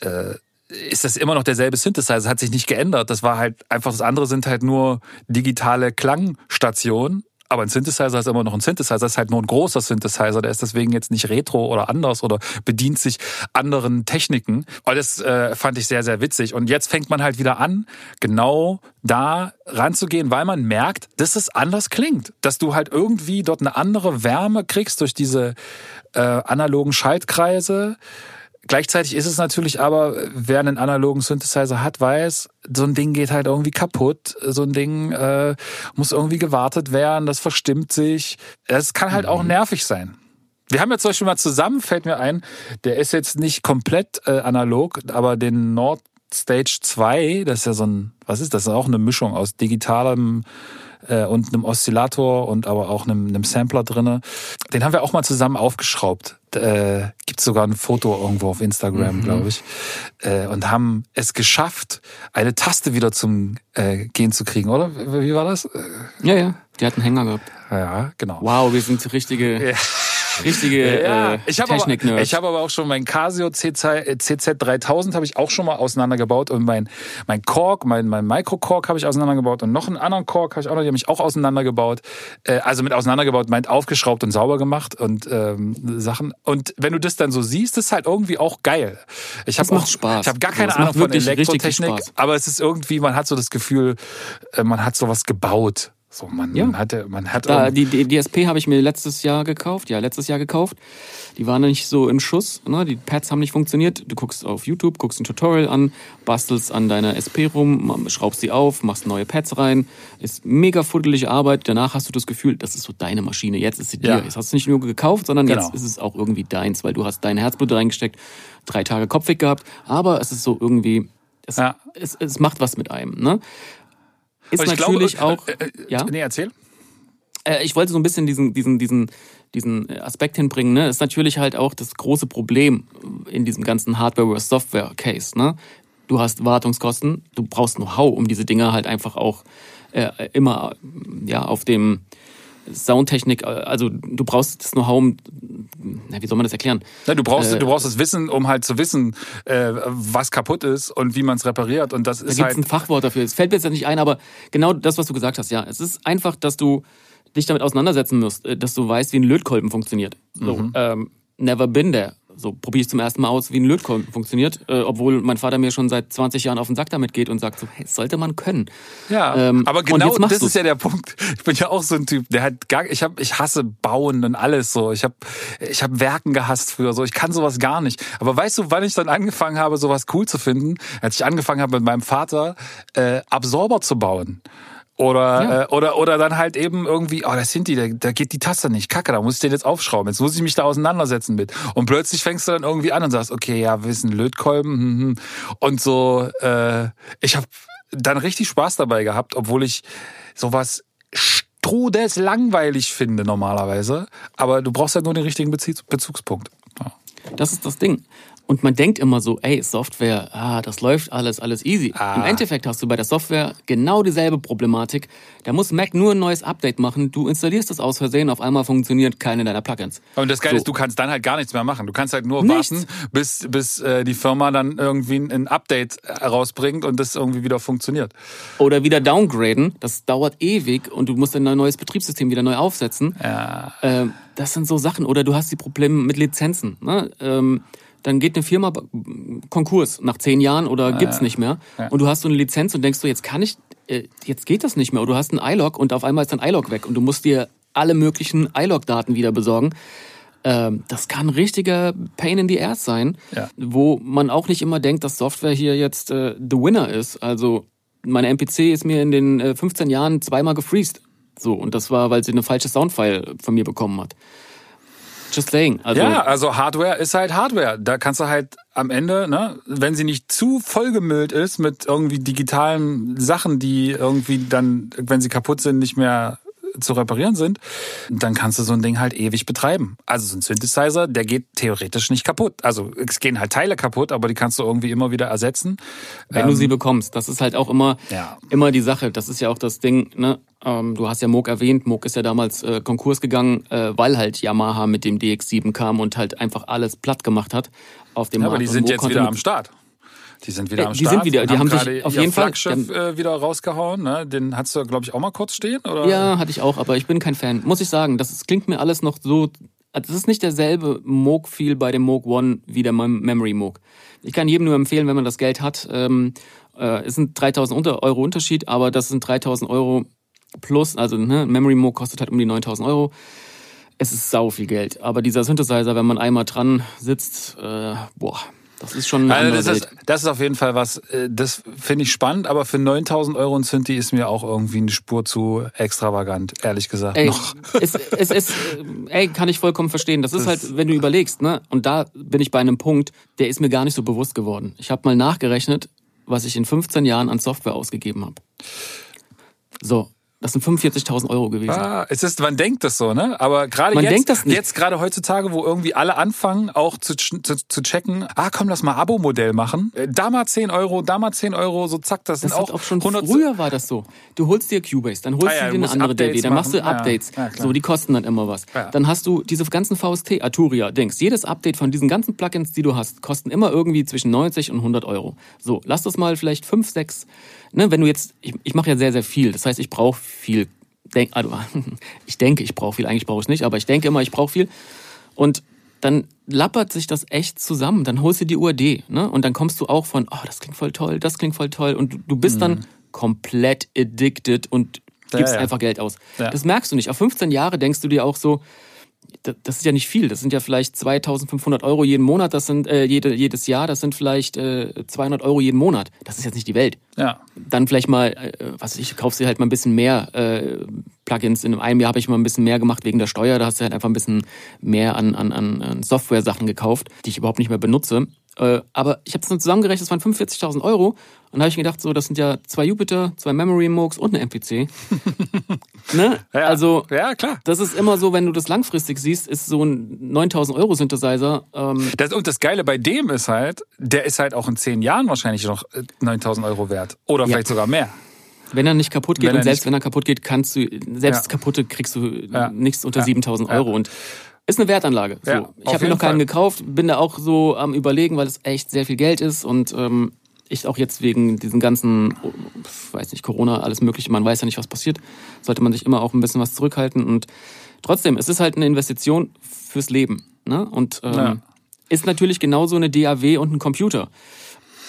äh, ist das immer noch derselbe Synthesizer, hat sich nicht geändert. Das war halt einfach das andere sind halt nur digitale Klangstationen aber ein Synthesizer ist immer noch ein Synthesizer, das ist halt nur ein großer Synthesizer, der ist deswegen jetzt nicht retro oder anders oder bedient sich anderen Techniken. Und das äh, fand ich sehr, sehr witzig. Und jetzt fängt man halt wieder an, genau da ranzugehen, weil man merkt, dass es anders klingt. Dass du halt irgendwie dort eine andere Wärme kriegst durch diese äh, analogen Schaltkreise. Gleichzeitig ist es natürlich aber, wer einen analogen Synthesizer hat, weiß, so ein Ding geht halt irgendwie kaputt. So ein Ding äh, muss irgendwie gewartet werden, das verstimmt sich. Es kann halt mhm. auch nervig sein. Wir haben jetzt zum Beispiel mal zusammen, fällt mir ein, der ist jetzt nicht komplett äh, analog, aber den Nord Stage 2, das ist ja so ein, was ist das? das ist auch eine Mischung aus digitalem äh, und einem Oszillator und aber auch einem, einem Sampler drinne. Den haben wir auch mal zusammen aufgeschraubt. Äh, Gibt sogar ein Foto irgendwo auf Instagram, mhm. glaube ich. Äh, und haben es geschafft, eine Taste wieder zum äh, Gehen zu kriegen, oder? Wie war das? Ja, ja. Die hat einen Hänger gehabt. Ja, genau. Wow, wir sind richtige. Ja richtige ja, äh, ich technik aber, Ich habe aber auch schon mein Casio CZ, CZ 3000 habe ich auch schon mal auseinandergebaut und mein mein Korg, mein mein Micro Korg habe ich auseinandergebaut und noch einen anderen Korg habe ich auch noch, die habe ich auch auseinandergebaut. Äh, also mit auseinandergebaut meint aufgeschraubt und sauber gemacht und ähm, Sachen. Und wenn du das dann so siehst, ist halt irgendwie auch geil. Ich habe macht Spaß. Ich habe gar keine Ahnung von Elektrotechnik, aber es ist irgendwie, man hat so das Gefühl, äh, man hat sowas gebaut. So, man, ja. man hatte, man hat da, die, die DSP habe ich mir letztes Jahr gekauft, ja, letztes Jahr gekauft. Die waren nicht so in Schuss, ne? die Pads haben nicht funktioniert. Du guckst auf YouTube, guckst ein Tutorial an, bastelst an deiner SP rum, schraubst sie auf, machst neue Pads rein. Ist mega fuddelige Arbeit. Danach hast du das Gefühl, das ist so deine Maschine. Jetzt ist sie dir. Ja. Jetzt hast du nicht nur gekauft, sondern genau. jetzt ist es auch irgendwie deins, weil du hast dein Herzblut reingesteckt, drei Tage Kopfweg gehabt. Aber es ist so irgendwie, es, ja. es, es macht was mit einem. Ne? Ist natürlich glaube, auch. Äh, äh, ja? Nee, erzähl. Äh, ich wollte so ein bisschen diesen, diesen, diesen, diesen Aspekt hinbringen. Ne? Ist natürlich halt auch das große Problem in diesem ganzen Hardware- versus Software-Case. Ne? Du hast Wartungskosten, du brauchst Know-how, um diese Dinger halt einfach auch äh, immer ja auf dem Soundtechnik, äh, also du brauchst das Know-how, um, na, wie soll man das erklären? Ja, du brauchst, äh, du brauchst das Wissen, um halt zu wissen, äh, was kaputt ist und wie man es repariert. Und das da ist Da halt ein Fachwort dafür. Es fällt mir jetzt nicht ein, aber genau das, was du gesagt hast, ja. Es ist einfach, dass du dich damit auseinandersetzen musst, äh, dass du weißt, wie ein Lötkolben funktioniert. So, mhm. ähm, never been there. So probiere ich zum ersten Mal aus, wie ein Lötkolben funktioniert, äh, obwohl mein Vater mir schon seit 20 Jahren auf den Sack damit geht und sagt so, hey, sollte man können. Ja, ähm, aber genau das du's. ist ja der Punkt. Ich bin ja auch so ein Typ, der hat gar, ich habe, ich hasse Bauen und alles so. Ich habe, ich habe Werken gehasst früher so. Ich kann sowas gar nicht. Aber weißt du, wann ich dann angefangen habe, sowas cool zu finden, als ich angefangen habe mit meinem Vater äh, Absorber zu bauen. Oder, ja. äh, oder, oder dann halt eben irgendwie, oh, das sind die, da, da geht die Taste nicht. Kacke, da muss ich den jetzt aufschrauben. Jetzt muss ich mich da auseinandersetzen mit. Und plötzlich fängst du dann irgendwie an und sagst, okay, ja, wir sind Lötkolben. Hm, hm. Und so, äh, ich habe dann richtig Spaß dabei gehabt, obwohl ich sowas strudes langweilig finde normalerweise. Aber du brauchst ja nur den richtigen Bezugspunkt. Ja. Das ist das Ding. Und man denkt immer so, ey, Software, ah, das läuft alles, alles easy. Ah. Im Endeffekt hast du bei der Software genau dieselbe Problematik. Da muss Mac nur ein neues Update machen. Du installierst das aus Versehen, auf einmal funktioniert keine deiner Plugins. Und das Geile so. ist, du kannst dann halt gar nichts mehr machen. Du kannst halt nur nichts. warten, bis, bis äh, die Firma dann irgendwie ein Update rausbringt und das irgendwie wieder funktioniert. Oder wieder downgraden. Das dauert ewig und du musst dann ein neues Betriebssystem wieder neu aufsetzen. Ja. Ähm, das sind so Sachen. Oder du hast die Probleme mit Lizenzen. Ne? Ähm, dann geht eine Firma Konkurs nach zehn Jahren oder gibt's nicht mehr. Und du hast so eine Lizenz und denkst du, jetzt kann ich, äh, jetzt geht das nicht mehr. Oder du hast ein iLog und auf einmal ist dein iLog weg und du musst dir alle möglichen iLog-Daten wieder besorgen. Ähm, das kann richtiger Pain in the Ass sein, ja. wo man auch nicht immer denkt, dass Software hier jetzt äh, the winner ist. Also meine MPC ist mir in den äh, 15 Jahren zweimal gefreezed. So, und das war, weil sie eine falsche Soundfile von mir bekommen hat. Just saying. Also ja, also Hardware ist halt Hardware. Da kannst du halt am Ende, ne, wenn sie nicht zu vollgemüllt ist mit irgendwie digitalen Sachen, die irgendwie dann, wenn sie kaputt sind, nicht mehr zu reparieren sind, dann kannst du so ein Ding halt ewig betreiben. Also so ein Synthesizer, der geht theoretisch nicht kaputt. Also es gehen halt Teile kaputt, aber die kannst du irgendwie immer wieder ersetzen. Wenn ähm, du sie bekommst. Das ist halt auch immer, ja. immer die Sache. Das ist ja auch das Ding, ne? Ähm, du hast ja Moog erwähnt. Moog ist ja damals äh, Konkurs gegangen, äh, weil halt Yamaha mit dem DX7 kam und halt einfach alles platt gemacht hat auf dem ja, Markt. Aber die sind jetzt wieder am Start. Die sind wieder äh, am die Start. Die sind wieder, die haben, haben sich auf jeden Fall Flaggschiff äh, wieder rausgehauen. Ne? Den hast du, glaube ich, auch mal kurz stehen, oder? Ja, hatte ich auch, aber ich bin kein Fan. Muss ich sagen, das ist, klingt mir alles noch so. Also das ist nicht derselbe Moog-Feel bei dem Moog One wie der Memory Moog. Ich kann jedem nur empfehlen, wenn man das Geld hat. Ähm, äh, es sind 3000 Euro Unterschied, aber das sind 3000 Euro plus. Also ne, Memory Moog kostet halt um die 9000 Euro. Es ist sau viel Geld. Aber dieser Synthesizer, wenn man einmal dran sitzt, äh, boah, das ist schon also das, ist, das ist auf jeden Fall was, äh, das finde ich spannend, aber für 9000 Euro ein Synthi ist mir auch irgendwie eine Spur zu extravagant, ehrlich gesagt. Ey, es, es, es, ey kann ich vollkommen verstehen. Das ist halt, wenn du überlegst, ne? Und da bin ich bei einem Punkt, der ist mir gar nicht so bewusst geworden. Ich habe mal nachgerechnet, was ich in 15 Jahren an Software ausgegeben habe. So, das sind 45.000 Euro gewesen. Ah, es ist, man denkt das so, ne? Aber gerade jetzt, jetzt gerade heutzutage, wo irgendwie alle anfangen, auch zu, zu, zu checken, ah, komm, lass mal Abo-Modell machen. Äh, da mal 10 Euro, da mal 10 Euro, so zack, das, das sind auch, auch schon 100 früher war das so. Du holst dir Cubase, dann holst ah, ja, du dir eine andere DW, dann machst du Updates. Ja, ja, so, die kosten dann immer was. Dann hast du diese ganzen VST, Arturia, denkst, jedes Update von diesen ganzen Plugins, die du hast, kosten immer irgendwie zwischen 90 und 100 Euro. So, lass das mal vielleicht 5, 6 ne, wenn du jetzt, ich, ich mache ja sehr, sehr viel, das heißt, ich brauche viel, denk, also, ich denke, ich brauche viel, eigentlich brauche ich es nicht, aber ich denke immer, ich brauche viel. Und dann lappert sich das echt zusammen. Dann holst du die UAD, ne? Und dann kommst du auch von, oh, das klingt voll toll, das klingt voll toll. Und du, du bist mhm. dann komplett addicted und gibst ja, ja. einfach Geld aus. Ja. Das merkst du nicht. Auf 15 Jahre denkst du dir auch so, das ist ja nicht viel. Das sind ja vielleicht 2500 Euro jeden Monat, das sind äh, jede, jedes Jahr, das sind vielleicht äh, 200 Euro jeden Monat. Das ist jetzt nicht die Welt. Ja. Dann vielleicht mal, äh, was ich, kaufst dir halt mal ein bisschen mehr äh, Plugins. In einem Jahr habe ich mal ein bisschen mehr gemacht wegen der Steuer. Da hast du halt einfach ein bisschen mehr an, an, an Software-Sachen gekauft, die ich überhaupt nicht mehr benutze. Äh, aber ich habe es dann zusammengerechnet, das waren 45.000 Euro. Und da habe ich mir gedacht, so, das sind ja zwei Jupiter, zwei Memory Moogs und eine MPC. ne? Ja, also, ja, klar. Das ist immer so, wenn du das langfristig siehst, ist so ein 9000 Euro Synthesizer. Ähm, das, und das Geile bei dem ist halt, der ist halt auch in zehn Jahren wahrscheinlich noch 9000 äh, Euro wert. Oder vielleicht ja. sogar mehr. Wenn er nicht kaputt geht, und selbst wenn er kaputt geht, kannst du, selbst ja. kaputte kriegst du nichts unter ja. 7000 Euro. Und ist eine Wertanlage. So. Ja, ich habe mir noch keinen Fall. gekauft, bin da auch so am überlegen, weil es echt sehr viel Geld ist und ähm, ich auch jetzt wegen diesen ganzen, weiß nicht, Corona, alles Mögliche, man weiß ja nicht, was passiert, sollte man sich immer auch ein bisschen was zurückhalten. Und trotzdem, es ist halt eine Investition fürs Leben. Ne? Und ähm, ja. ist natürlich genauso eine DAW und ein Computer.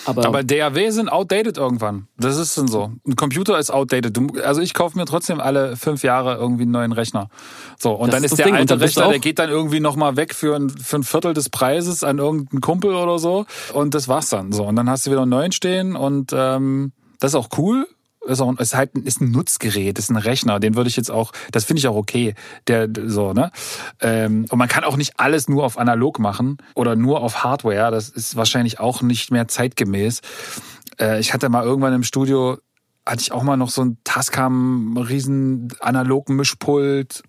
Aber, aber DAW sind outdated irgendwann. Das ist dann so. Ein Computer ist outdated. Du, also ich kaufe mir trotzdem alle fünf Jahre irgendwie einen neuen Rechner. So, und das dann ist, ist der Ding. alte Rechner, der geht dann irgendwie nochmal weg für ein, für ein Viertel des Preises an irgendeinen Kumpel oder so. Und das war's dann. So. Und dann hast du wieder einen neuen stehen und ähm, das ist auch cool ist auch ist halt ist ein Nutzgerät, ist ein Rechner, den würde ich jetzt auch, das finde ich auch okay, der so ne. Ähm, und man kann auch nicht alles nur auf analog machen oder nur auf Hardware. Das ist wahrscheinlich auch nicht mehr zeitgemäß. Äh, ich hatte mal irgendwann im Studio hatte ich auch mal noch so ein Tascam riesen analogen Mischpult.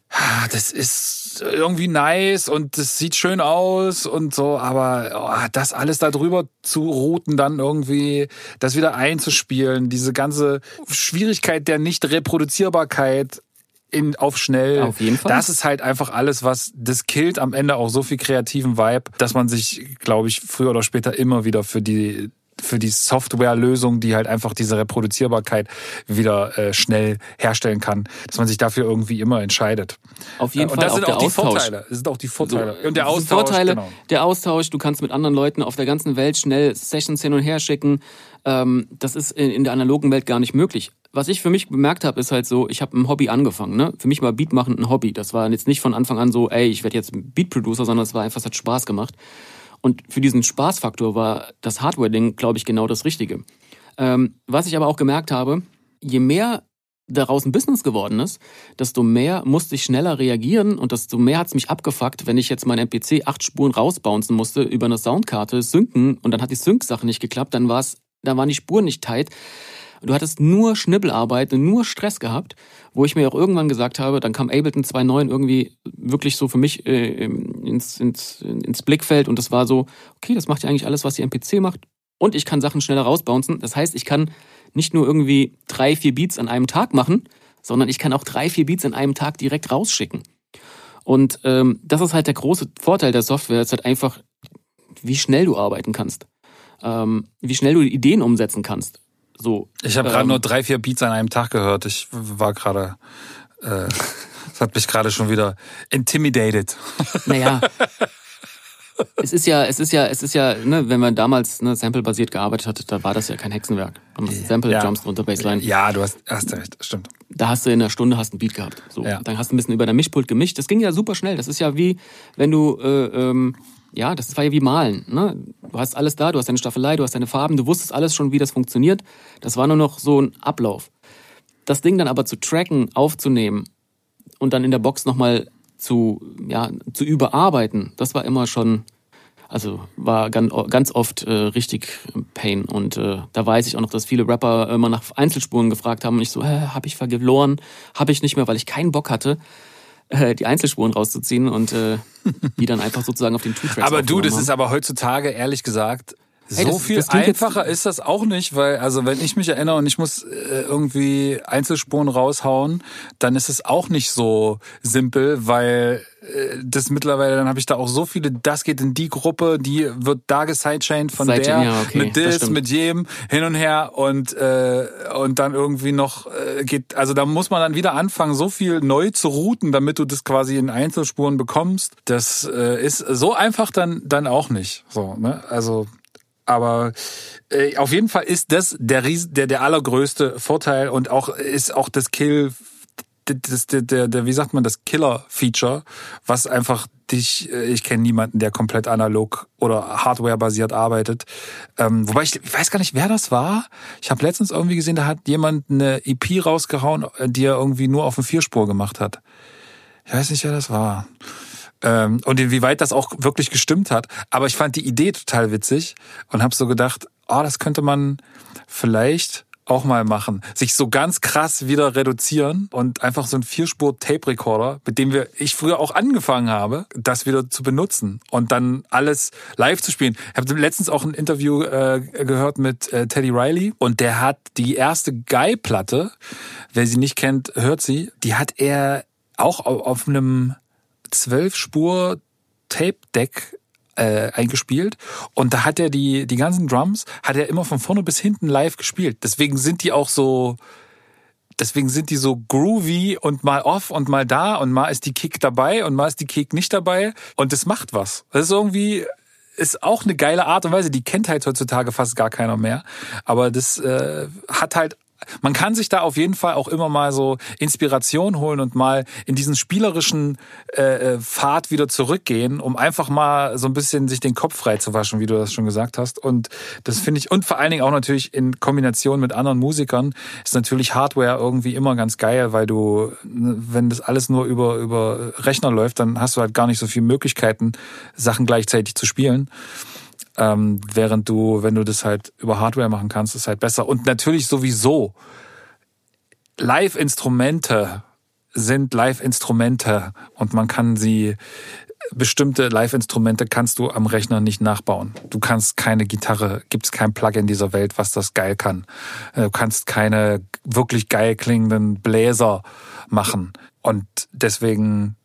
Das ist irgendwie nice und das sieht schön aus und so, aber oh, das alles da drüber zu routen, dann irgendwie das wieder einzuspielen, diese ganze Schwierigkeit der Nicht-Reproduzierbarkeit in, auf schnell. Auf jeden Fall. Das ist halt einfach alles, was, das killt am Ende auch so viel kreativen Vibe, dass man sich, glaube ich, früher oder später immer wieder für die für die Softwarelösung, die halt einfach diese Reproduzierbarkeit wieder äh, schnell herstellen kann, dass man sich dafür irgendwie immer entscheidet. Auf jeden äh, Fall. Und das sind auch die Austausch. Vorteile. Das sind auch die Vorteile. So, und der Austausch. Vorteile, genau. Der Austausch, du kannst mit anderen Leuten auf der ganzen Welt schnell Sessions hin und her schicken. Ähm, das ist in, in der analogen Welt gar nicht möglich was ich für mich bemerkt habe, ist halt so, ich habe ein Hobby angefangen. Ne? Für mich war Beat machen ein Hobby. Das war jetzt nicht von Anfang an so, ey, ich werde jetzt Beat Producer, sondern es war einfach, es hat Spaß gemacht. Und für diesen Spaßfaktor war das Hardware-Ding, glaube ich, genau das Richtige. Ähm, was ich aber auch gemerkt habe, je mehr daraus ein Business geworden ist, desto mehr musste ich schneller reagieren und desto mehr hat es mich abgefuckt, wenn ich jetzt mein MPC acht Spuren rausbouncen musste über eine Soundkarte, synken und dann hat die Sync-Sache nicht geklappt, dann war's, dann waren die Spuren nicht tight. Du hattest nur Schnibbelarbeit und nur Stress gehabt, wo ich mir auch irgendwann gesagt habe, dann kam Ableton 2.9 irgendwie wirklich so für mich äh, ins, ins, ins Blickfeld und das war so, okay, das macht ja eigentlich alles, was die MPC macht und ich kann Sachen schneller rausbouncen. Das heißt, ich kann nicht nur irgendwie drei, vier Beats an einem Tag machen, sondern ich kann auch drei, vier Beats an einem Tag direkt rausschicken. Und ähm, das ist halt der große Vorteil der Software, es ist halt einfach, wie schnell du arbeiten kannst, ähm, wie schnell du Ideen umsetzen kannst. So. Ich habe ähm, gerade nur drei, vier Beats an einem Tag gehört. Ich war gerade, äh, das hat mich gerade schon wieder intimidated. Naja. es ist ja, es ist ja, es ist ja, ne, wenn man damals ne, Sample-basiert gearbeitet hat, da war das ja kein Hexenwerk. Sample, ja. Jumps drunter, Baseline. Ja, du hast, hast recht, stimmt. Da hast du in einer Stunde hast einen Beat gehabt. So, ja. dann hast du ein bisschen über dein Mischpult gemischt. Das ging ja super schnell. Das ist ja wie, wenn du äh, ähm, ja, das war ja wie Malen. Ne? Du hast alles da, du hast deine Staffelei, du hast deine Farben, du wusstest alles schon, wie das funktioniert. Das war nur noch so ein Ablauf. Das Ding dann aber zu tracken, aufzunehmen und dann in der Box nochmal zu, ja, zu überarbeiten, das war immer schon, also war ganz, oft äh, richtig Pain. Und äh, da weiß ich auch noch, dass viele Rapper immer nach Einzelspuren gefragt haben und ich so, äh, hab ich verloren, hab ich nicht mehr, weil ich keinen Bock hatte äh, die Einzelspuren rauszuziehen und äh, die dann einfach sozusagen auf den Two-Tracks Aber du, das haben. ist aber heutzutage, ehrlich gesagt, so hey, das, viel das einfacher ist das auch nicht, weil also wenn ich mich erinnere und ich muss äh, irgendwie Einzelspuren raushauen, dann ist es auch nicht so simpel, weil äh, das mittlerweile, dann habe ich da auch so viele, das geht in die Gruppe, die wird da gesidechained von Sidechain, der, ja, okay, mit das, mit jedem, hin und her und äh, und dann irgendwie noch äh, geht, also da muss man dann wieder anfangen, so viel neu zu routen, damit du das quasi in Einzelspuren bekommst. Das äh, ist so einfach dann dann auch nicht. So, ne? Also aber äh, auf jeden Fall ist das der, Ries der der allergrößte Vorteil und auch ist auch das Kill das, der, der, der, wie sagt man, das Killer-Feature, was einfach dich, äh, ich kenne niemanden, der komplett analog oder Hardware-basiert arbeitet. Ähm, wobei ich, ich weiß gar nicht, wer das war. Ich habe letztens irgendwie gesehen, da hat jemand eine EP rausgehauen, die er irgendwie nur auf dem Vierspur gemacht hat. Ich weiß nicht, wer das war. Ähm, und inwieweit das auch wirklich gestimmt hat. Aber ich fand die Idee total witzig und habe so gedacht, oh, das könnte man vielleicht auch mal machen. Sich so ganz krass wieder reduzieren und einfach so ein Vierspur-Tape-Recorder, mit dem wir, ich früher auch angefangen habe, das wieder zu benutzen und dann alles live zu spielen. Ich habe letztens auch ein Interview äh, gehört mit äh, Teddy Riley und der hat die erste Guy-Platte, wer sie nicht kennt, hört sie, die hat er auch auf einem zwölf Spur Tape Deck äh, eingespielt und da hat er die die ganzen Drums hat er immer von vorne bis hinten live gespielt. Deswegen sind die auch so deswegen sind die so groovy und mal off und mal da und mal ist die Kick dabei und mal ist die Kick nicht dabei und das macht was. Das ist irgendwie ist auch eine geile Art und Weise. Die kennt halt heutzutage fast gar keiner mehr. Aber das äh, hat halt man kann sich da auf jeden Fall auch immer mal so Inspiration holen und mal in diesen spielerischen äh, äh, Pfad wieder zurückgehen, um einfach mal so ein bisschen sich den Kopf frei zu waschen, wie du das schon gesagt hast. Und das finde ich, und vor allen Dingen auch natürlich in Kombination mit anderen Musikern, ist natürlich Hardware irgendwie immer ganz geil, weil du, wenn das alles nur über, über Rechner läuft, dann hast du halt gar nicht so viele Möglichkeiten, Sachen gleichzeitig zu spielen. Ähm, während du, wenn du das halt über Hardware machen kannst, ist halt besser. Und natürlich sowieso Live-Instrumente sind Live-Instrumente und man kann sie bestimmte Live-Instrumente kannst du am Rechner nicht nachbauen. Du kannst keine Gitarre, gibt's kein Plugin dieser Welt, was das geil kann. Du kannst keine wirklich geil klingenden Bläser machen. Und deswegen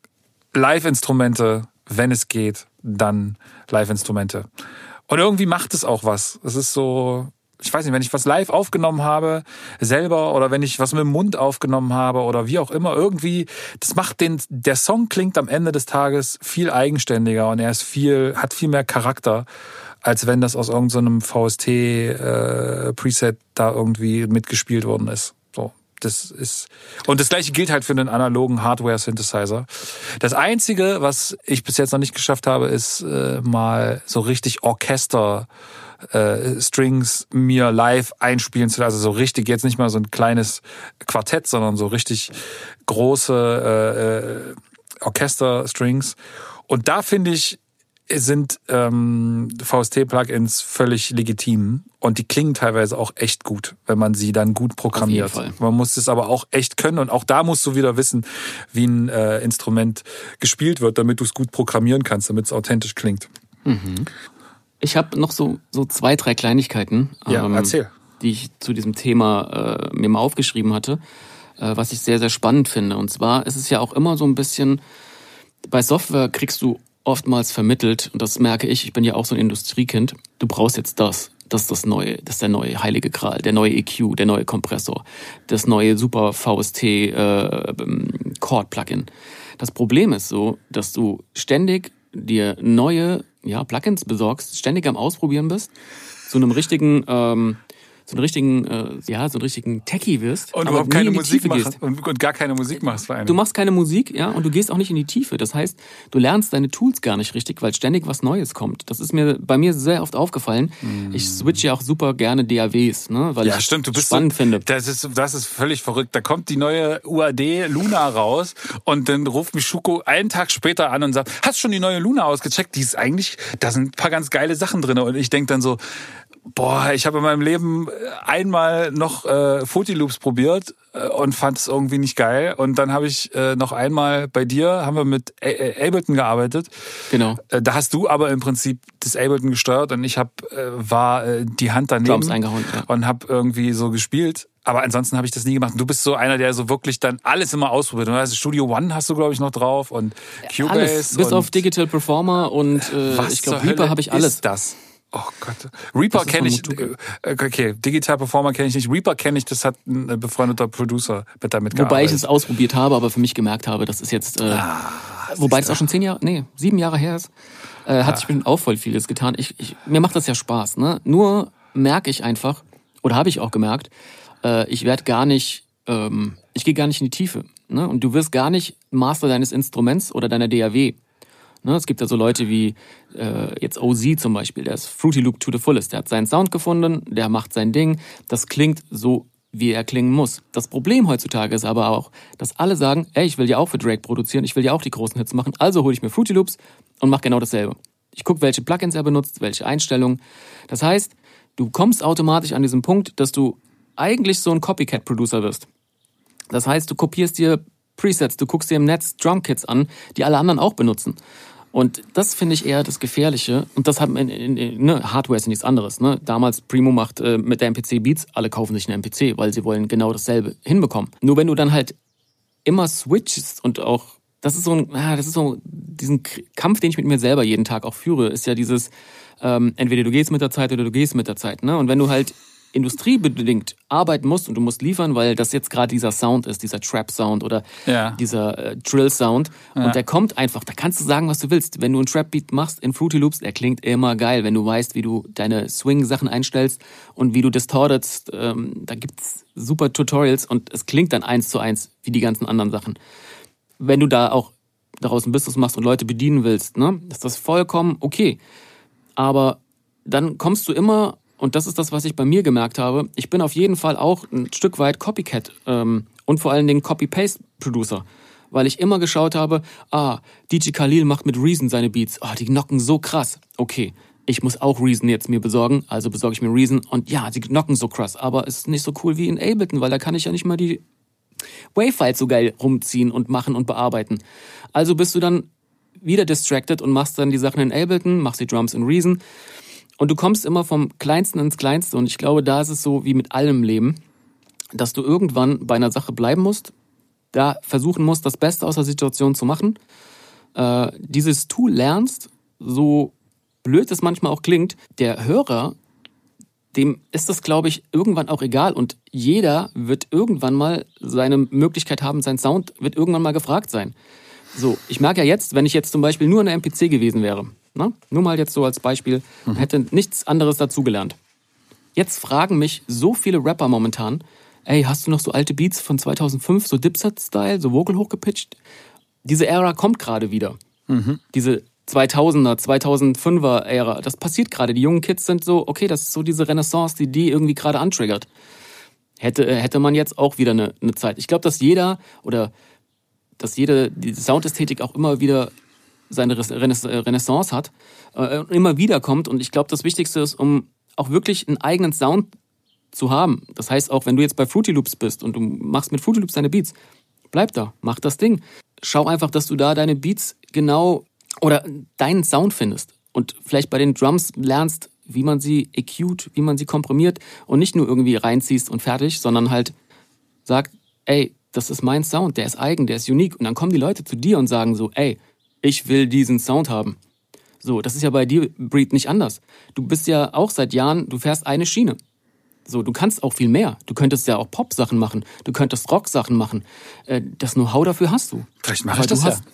Live-Instrumente, wenn es geht, dann Live-Instrumente. Und irgendwie macht es auch was. Es ist so, ich weiß nicht, wenn ich was live aufgenommen habe, selber, oder wenn ich was mit dem Mund aufgenommen habe, oder wie auch immer, irgendwie, das macht den, der Song klingt am Ende des Tages viel eigenständiger und er ist viel, hat viel mehr Charakter, als wenn das aus irgendeinem so VST-Preset äh, da irgendwie mitgespielt worden ist. Das ist und das gleiche gilt halt für einen analogen Hardware Synthesizer. Das einzige, was ich bis jetzt noch nicht geschafft habe, ist äh, mal so richtig Orchester äh, Strings mir live einspielen zu lassen. Also so richtig jetzt nicht mal so ein kleines Quartett, sondern so richtig große äh, äh, Orchester Strings. Und da finde ich sind ähm, VST-Plugins völlig legitim und die klingen teilweise auch echt gut, wenn man sie dann gut programmiert. Man muss es aber auch echt können und auch da musst du wieder wissen, wie ein äh, Instrument gespielt wird, damit du es gut programmieren kannst, damit es authentisch klingt. Mhm. Ich habe noch so, so zwei, drei Kleinigkeiten, ja, ähm, erzähl. die ich zu diesem Thema äh, mir mal aufgeschrieben hatte, äh, was ich sehr, sehr spannend finde. Und zwar ist es ja auch immer so ein bisschen, bei Software kriegst du oftmals vermittelt, und das merke ich, ich bin ja auch so ein Industriekind, du brauchst jetzt das. Das ist das neue, das ist der neue heilige Gral, der neue EQ, der neue Kompressor, das neue super VST äh, ähm, Chord Plugin. Das Problem ist so, dass du ständig dir neue ja, Plugins besorgst, ständig am Ausprobieren bist, zu einem richtigen ähm, so einen richtigen, äh, ja, so einen richtigen Techie wirst. Und überhaupt keine Musik machst und, und, gar keine Musik machst vor allem. Du machst keine Musik, ja, und du gehst auch nicht in die Tiefe. Das heißt, du lernst deine Tools gar nicht richtig, weil ständig was Neues kommt. Das ist mir bei mir sehr oft aufgefallen. Mm. Ich switche ja auch super gerne DAWs, ne, weil ja, ich stimmt, du bist spannend so, finde. Das ist, das ist völlig verrückt. Da kommt die neue UAD Luna raus und dann ruft mich Schuko einen Tag später an und sagt, hast schon die neue Luna ausgecheckt? Die ist eigentlich, da sind ein paar ganz geile Sachen drin. Und ich denk dann so, Boah, ich habe in meinem Leben einmal noch äh, Loops probiert äh, und fand es irgendwie nicht geil. Und dann habe ich äh, noch einmal bei dir, haben wir mit A Ableton gearbeitet. Genau. Äh, da hast du aber im Prinzip das Ableton gesteuert und ich hab, äh, war äh, die Hand daneben Drums eingehauen, ja. und habe irgendwie so gespielt. Aber ansonsten habe ich das nie gemacht. Und du bist so einer, der so wirklich dann alles immer ausprobiert. Du hast Studio One hast du, glaube ich, noch drauf und Cubase. Alles, bis auf Digital Performer und äh, ich glaube Reaper habe ich alles. Ist das? Oh Gott. Reaper kenne ich. Äh, okay, Digital Performer kenne ich nicht. Reaper kenne ich, das hat ein äh, befreundeter Producer mit damit gearbeitet. Wobei ich es ausprobiert habe, aber für mich gemerkt habe, das ist jetzt. Äh, ah, wobei das auch schon zehn Jahre, nee, sieben Jahre her ist. Äh, hat ah. sich bestimmt auch voll vieles getan. Ich, ich, mir macht das ja Spaß. Ne? Nur merke ich einfach, oder habe ich auch gemerkt, äh, ich werde gar nicht, ähm, ich gehe gar nicht in die Tiefe. Ne? Und du wirst gar nicht Master deines Instruments oder deiner DAW. Ne, es gibt ja so Leute wie äh, jetzt OZ zum Beispiel, der ist Fruity Loop to the fullest. Der hat seinen Sound gefunden, der macht sein Ding. Das klingt so, wie er klingen muss. Das Problem heutzutage ist aber auch, dass alle sagen, ey, ich will ja auch für Drake produzieren, ich will ja auch die großen Hits machen, also hole ich mir Fruity Loops und mache genau dasselbe. Ich gucke, welche Plugins er benutzt, welche Einstellungen. Das heißt, du kommst automatisch an diesen Punkt, dass du eigentlich so ein Copycat-Producer wirst. Das heißt, du kopierst dir Presets, du guckst dir im Netz Drumkits an, die alle anderen auch benutzen. Und das finde ich eher das Gefährliche. Und das hat in, in, in, ne, Hardware ist nichts anderes. Ne? Damals Primo macht äh, mit der MPC Beats, alle kaufen sich eine MPC, weil sie wollen genau dasselbe hinbekommen. Nur wenn du dann halt immer switchst und auch das ist so ein, ah, das ist so diesen Kampf, den ich mit mir selber jeden Tag auch führe, ist ja dieses ähm, entweder du gehst mit der Zeit oder du gehst mit der Zeit. Ne? Und wenn du halt industriebedingt arbeiten musst und du musst liefern, weil das jetzt gerade dieser Sound ist, dieser Trap-Sound oder ja. dieser äh, Drill-Sound. Ja. Und der kommt einfach, da kannst du sagen, was du willst. Wenn du einen Trap-Beat machst in Fruity Loops, der klingt immer geil, wenn du weißt, wie du deine Swing-Sachen einstellst und wie du distortest. Ähm, da gibt's super Tutorials und es klingt dann eins zu eins wie die ganzen anderen Sachen. Wenn du da auch daraus ein Business machst und Leute bedienen willst, ne, ist das vollkommen okay. Aber dann kommst du immer und das ist das, was ich bei mir gemerkt habe. Ich bin auf jeden Fall auch ein Stück weit Copycat ähm, und vor allen Dingen Copy-Paste-Producer. Weil ich immer geschaut habe, ah, DJ Khalil macht mit Reason seine Beats. Ah, die knocken so krass. Okay, ich muss auch Reason jetzt mir besorgen, also besorge ich mir Reason. Und ja, die knocken so krass, aber es ist nicht so cool wie in Ableton, weil da kann ich ja nicht mal die Wavefiles so geil rumziehen und machen und bearbeiten. Also bist du dann wieder distracted und machst dann die Sachen in Ableton, machst die Drums in Reason und du kommst immer vom Kleinsten ins Kleinste. Und ich glaube, da ist es so wie mit allem Leben, dass du irgendwann bei einer Sache bleiben musst, da versuchen musst, das Beste aus der Situation zu machen, äh, dieses Tool lernst, so blöd es manchmal auch klingt, der Hörer, dem ist das, glaube ich, irgendwann auch egal. Und jeder wird irgendwann mal seine Möglichkeit haben, sein Sound wird irgendwann mal gefragt sein. So, ich merke ja jetzt, wenn ich jetzt zum Beispiel nur eine MPC gewesen wäre, Ne? Nur mal jetzt so als Beispiel. Mhm. Hätte nichts anderes dazugelernt. Jetzt fragen mich so viele Rapper momentan, ey, hast du noch so alte Beats von 2005, so Dipset-Style, so Vocal hochgepitcht? Diese Ära kommt gerade wieder. Mhm. Diese 2000er, 2005er Ära. Das passiert gerade. Die jungen Kids sind so, okay, das ist so diese Renaissance, die die irgendwie gerade antriggert. Hätte, äh, hätte man jetzt auch wieder eine, eine Zeit. Ich glaube, dass jeder oder dass jede die Soundästhetik auch immer wieder seine Renaissance hat, äh, immer wieder kommt. Und ich glaube, das Wichtigste ist, um auch wirklich einen eigenen Sound zu haben. Das heißt, auch wenn du jetzt bei Fruity Loops bist und du machst mit Fruity Loops deine Beats, bleib da, mach das Ding. Schau einfach, dass du da deine Beats genau oder deinen Sound findest. Und vielleicht bei den Drums lernst, wie man sie EQt, wie man sie komprimiert und nicht nur irgendwie reinziehst und fertig, sondern halt sagt, ey, das ist mein Sound, der ist eigen, der ist unique. Und dann kommen die Leute zu dir und sagen so, ey, ich will diesen Sound haben. So, das ist ja bei dir, Breed, nicht anders. Du bist ja auch seit Jahren, du fährst eine Schiene. So, du kannst auch viel mehr. Du könntest ja auch Pop-Sachen machen. Du könntest Rock-Sachen machen. Äh, das Know-how dafür hast du. Vielleicht mache ich das ja.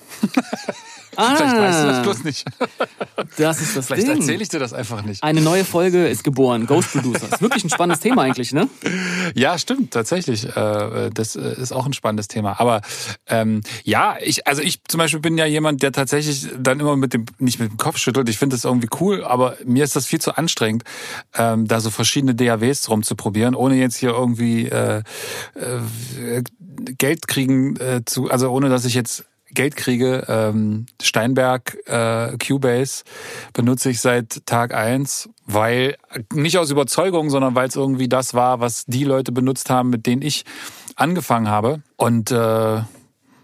Ah, Vielleicht weißt du das bloß nicht. das ist das Vielleicht Ding. erzähle ich dir das einfach nicht. Eine neue Folge ist geboren. Ghost Producer. Ist wirklich ein spannendes Thema eigentlich, ne? Ja, stimmt, tatsächlich. Äh, Das äh, ist auch ein spannendes Thema. Aber ähm, ja, ich, also ich zum Beispiel bin ja jemand, der tatsächlich dann immer mit dem, nicht mit dem Kopf schüttelt. Ich finde das irgendwie cool, aber mir ist das viel zu anstrengend, ähm, da so verschiedene DAWs rumzuprobieren, ohne jetzt hier irgendwie äh, äh, Geld kriegen äh, zu, also ohne dass ich jetzt Geld kriege. Ähm, Steinberg äh, Cubase benutze ich seit Tag eins, weil nicht aus Überzeugung, sondern weil es irgendwie das war, was die Leute benutzt haben, mit denen ich angefangen habe. Und äh,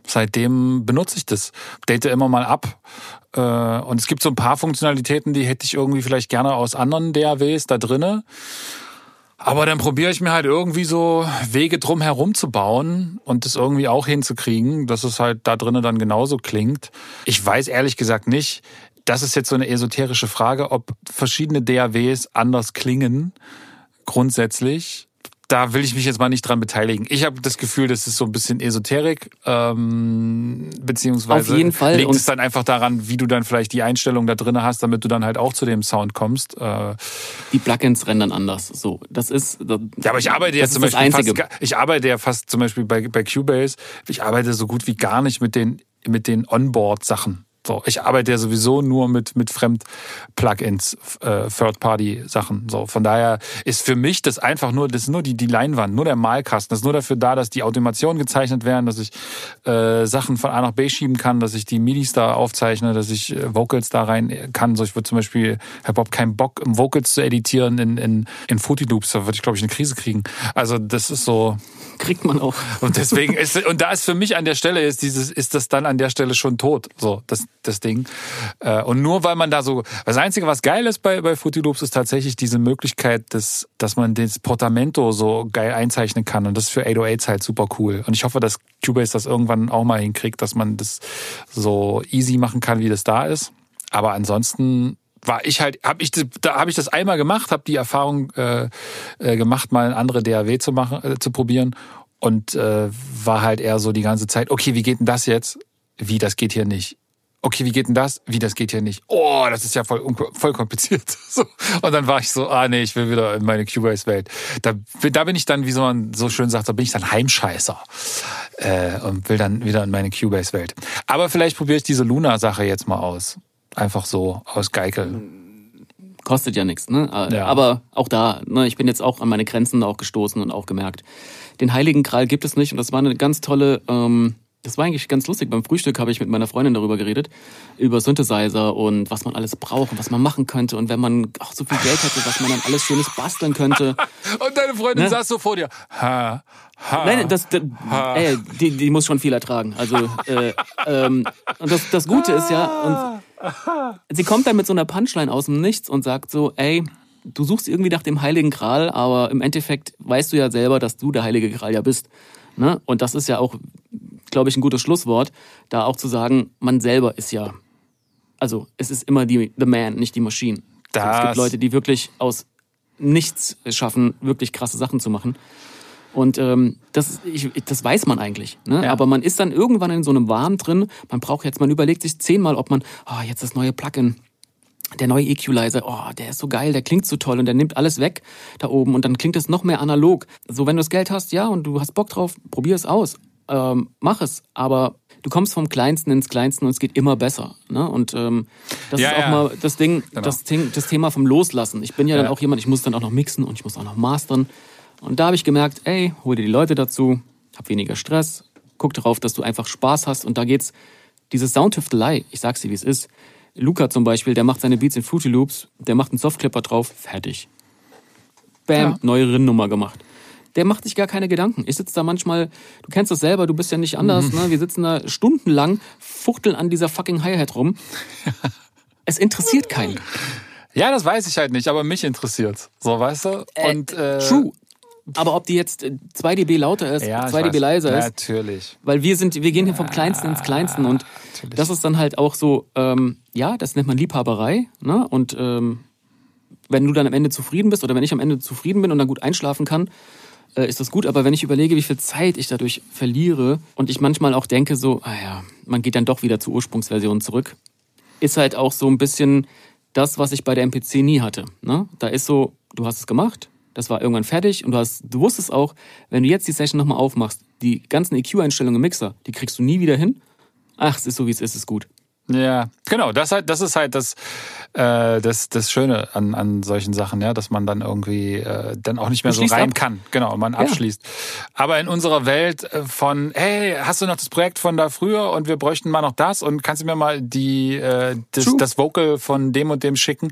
seitdem benutze ich das. Date immer mal ab. Äh, und es gibt so ein paar Funktionalitäten, die hätte ich irgendwie vielleicht gerne aus anderen DAWs da drinne. Aber dann probiere ich mir halt irgendwie so Wege drum herum zu bauen und das irgendwie auch hinzukriegen, dass es halt da drinnen dann genauso klingt. Ich weiß ehrlich gesagt nicht, das ist jetzt so eine esoterische Frage, ob verschiedene DAWs anders klingen grundsätzlich. Da will ich mich jetzt mal nicht dran beteiligen. Ich habe das Gefühl, das ist so ein bisschen Esoterik, ähm, beziehungsweise Auf jeden Fall. liegt es dann einfach daran, wie du dann vielleicht die Einstellung da drinne hast, damit du dann halt auch zu dem Sound kommst. Äh, Die Plugins rendern anders. So, das ist. Das, ja, aber ich arbeite jetzt das zum Beispiel Einzige. fast, ich arbeite ja fast zum Beispiel bei, bei Cubase, ich arbeite so gut wie gar nicht mit den, mit den Onboard-Sachen. So, ich arbeite ja sowieso nur mit, mit Fremd-Plugins, äh, Third-Party-Sachen. So, von daher ist für mich das einfach nur, das ist nur die, die Leinwand, nur der Malkasten. Das ist nur dafür da, dass die Automationen gezeichnet werden, dass ich äh, Sachen von A nach B schieben kann, dass ich die MIDIs da aufzeichne, dass ich äh, Vocals da rein kann. So, ich würde zum Beispiel, habe überhaupt keinen Bock, um Vocals zu editieren in, in, in Fruity Loops. Da würde ich, glaube ich, eine Krise kriegen. Also, das ist so, kriegt man auch. und deswegen ist, und da ist für mich an der Stelle, ist dieses, ist das dann an der Stelle schon tot, so, das, das Ding. Äh, Und nur weil man da so, das Einzige, was geil ist bei, bei Fruity Loops, ist tatsächlich diese Möglichkeit, dass, dass man das Portamento so geil einzeichnen kann. Und das ist für 808s halt super cool. Und ich hoffe, dass Cubase das irgendwann auch mal hinkriegt, dass man das so easy machen kann, wie das da ist. Aber ansonsten war ich halt, habe ich da habe ich das einmal gemacht, habe die Erfahrung äh, äh, gemacht, mal eine andere DAW zu machen, äh, zu probieren und äh, war halt eher so die ganze Zeit, okay, wie geht denn das jetzt? Wie das geht hier nicht. Okay, wie geht denn das? Wie das geht hier nicht. Oh, das ist ja voll voll kompliziert. So. Und dann war ich so, ah nee, ich will wieder in meine Cubase-Welt. Da, da bin ich dann, wie so man so schön sagt, da bin ich dann Heimscheißer äh, und will dann wieder in meine Cubase-Welt. Aber vielleicht probiere ich diese Luna-Sache jetzt mal aus. Einfach so aus Geikel. Kostet ja nichts, ne? Äh, Ja. Aber auch da, ne, ich bin jetzt auch an meine Grenzen auch gestoßen und auch gemerkt, den Heiligen Gral gibt es nicht. Und das war eine ganz tolle, ähm, das war eigentlich ganz lustig. Beim Frühstück habe ich mit meiner Freundin darüber geredet, über Synthesizer und was man alles braucht und was man machen könnte. Und wenn man auch so viel Geld hätte, was man dann alles Schönes basteln könnte. Und deine Freundin Ne? saß so vor dir. Ha, ha. Nein, das, das ey, die, die muss schon viel ertragen. Also äh, ähm, und das, das Gute ist ja, und sie kommt dann mit so einer Punchline aus dem Nichts und sagt so, ey, du suchst irgendwie nach dem Heiligen Gral, aber im Endeffekt weißt du ja selber, dass du der Heilige Gral ja bist. Ne? Und das ist ja auch, glaube ich, ein gutes Schlusswort, da auch zu sagen, man selber ist ja, also es ist immer die the man, nicht die Maschine. So, es Das- gibt Leute, die wirklich aus nichts schaffen, wirklich krasse Sachen zu machen. Und ähm, das, ich, das weiß man eigentlich. Ne? Ja. Aber man ist dann irgendwann in so einem Wahn drin. Man braucht jetzt, man überlegt sich zehnmal, ob man, oh, jetzt das neue Plugin, der neue Equalizer, oh, der ist so geil, der klingt so toll und der nimmt alles weg da oben und dann klingt es noch mehr analog. So, wenn du das Geld hast, ja, und du hast Bock drauf, probier es aus, ähm, mach es. Aber du kommst vom Kleinsten ins Kleinsten und es geht immer besser. Ne? Und ähm, das Ja, ist auch ja. mal das Ding, Genau. das, Ding, das Thema vom Loslassen. Ich bin ja, dann Ja. auch jemand, ich muss dann auch noch mixen und ich muss auch noch mastern. Und da habe ich gemerkt, ey, hol dir die Leute dazu, hab weniger Stress, guck darauf, dass du einfach Spaß hast und da geht's Diese Soundtüftelei, ich sag's dir, wie es ist. Luca zum Beispiel, der macht seine Beats in Fruity Loops, der macht einen Softclipper drauf, fertig. Bam, Ja. neue Rinnnummer gemacht. Der macht sich gar keine Gedanken. Ich sitze da manchmal, du kennst das selber, du bist ja nicht anders, Mhm. ne? Wir sitzen da stundenlang, fuchteln an dieser fucking Hi-Hat rum. Es interessiert keinen. Ja, das weiß ich halt nicht, aber mich interessiert. So, weißt du? Und, äh, True. Aber ob die jetzt äh, 2 dB lauter ist, Ja, ich 2 dB leiser ist, Natürlich. weil wir sind, wir gehen hier vom Kleinsten ins Kleinsten und natürlich. das ist dann halt auch so, ähm, ja, das nennt man Liebhaberei, ne? Und ähm, wenn du dann am Ende zufrieden bist oder wenn ich am Ende zufrieden bin und dann gut einschlafen kann, äh, ist das gut. Aber wenn ich überlege, wie viel Zeit ich dadurch verliere und ich manchmal auch denke, so, ah ja, man geht dann doch wieder zur Ursprungsversion zurück, ist halt auch so ein bisschen das, was ich bei der MPC nie hatte. Ne? Da ist so, du hast es gemacht, das war irgendwann fertig und du hast, du wusstest auch, wenn du jetzt die Session nochmal aufmachst, die ganzen EQ-Einstellungen im Mixer, die kriegst du nie wieder hin. Ach, es ist so, wie es ist, ist gut. Ja, genau. Das halt, das ist halt das, äh, das, das Schöne an, an solchen Sachen, ja, dass man dann irgendwie äh, dann auch nicht mehr so rein ab. kann. Genau, man abschließt. Aber in unserer Welt äh, von, hey, hast du noch das Projekt von da früher und wir bräuchten mal noch das und kannst du mir mal die äh, das, True. das Vocal von dem und dem schicken,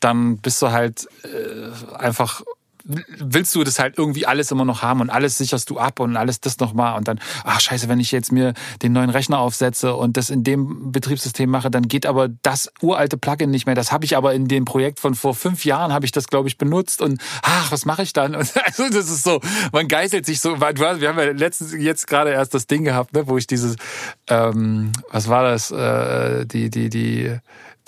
dann bist du halt äh, einfach willst du das halt irgendwie alles immer noch haben und alles sicherst du ab und alles das nochmal und dann, ach scheiße, wenn ich jetzt mir den neuen Rechner aufsetze und das in dem Betriebssystem mache, dann geht aber das uralte Plugin nicht mehr. Das habe ich aber in dem Projekt von vor fünf Jahren, habe ich das, glaube ich, benutzt und ach, was mache ich dann? Und also das ist so, man geißelt sich so, wir haben ja letztens jetzt gerade erst das Ding gehabt, ne, wo ich dieses, ähm, was war das, äh, die, die, die,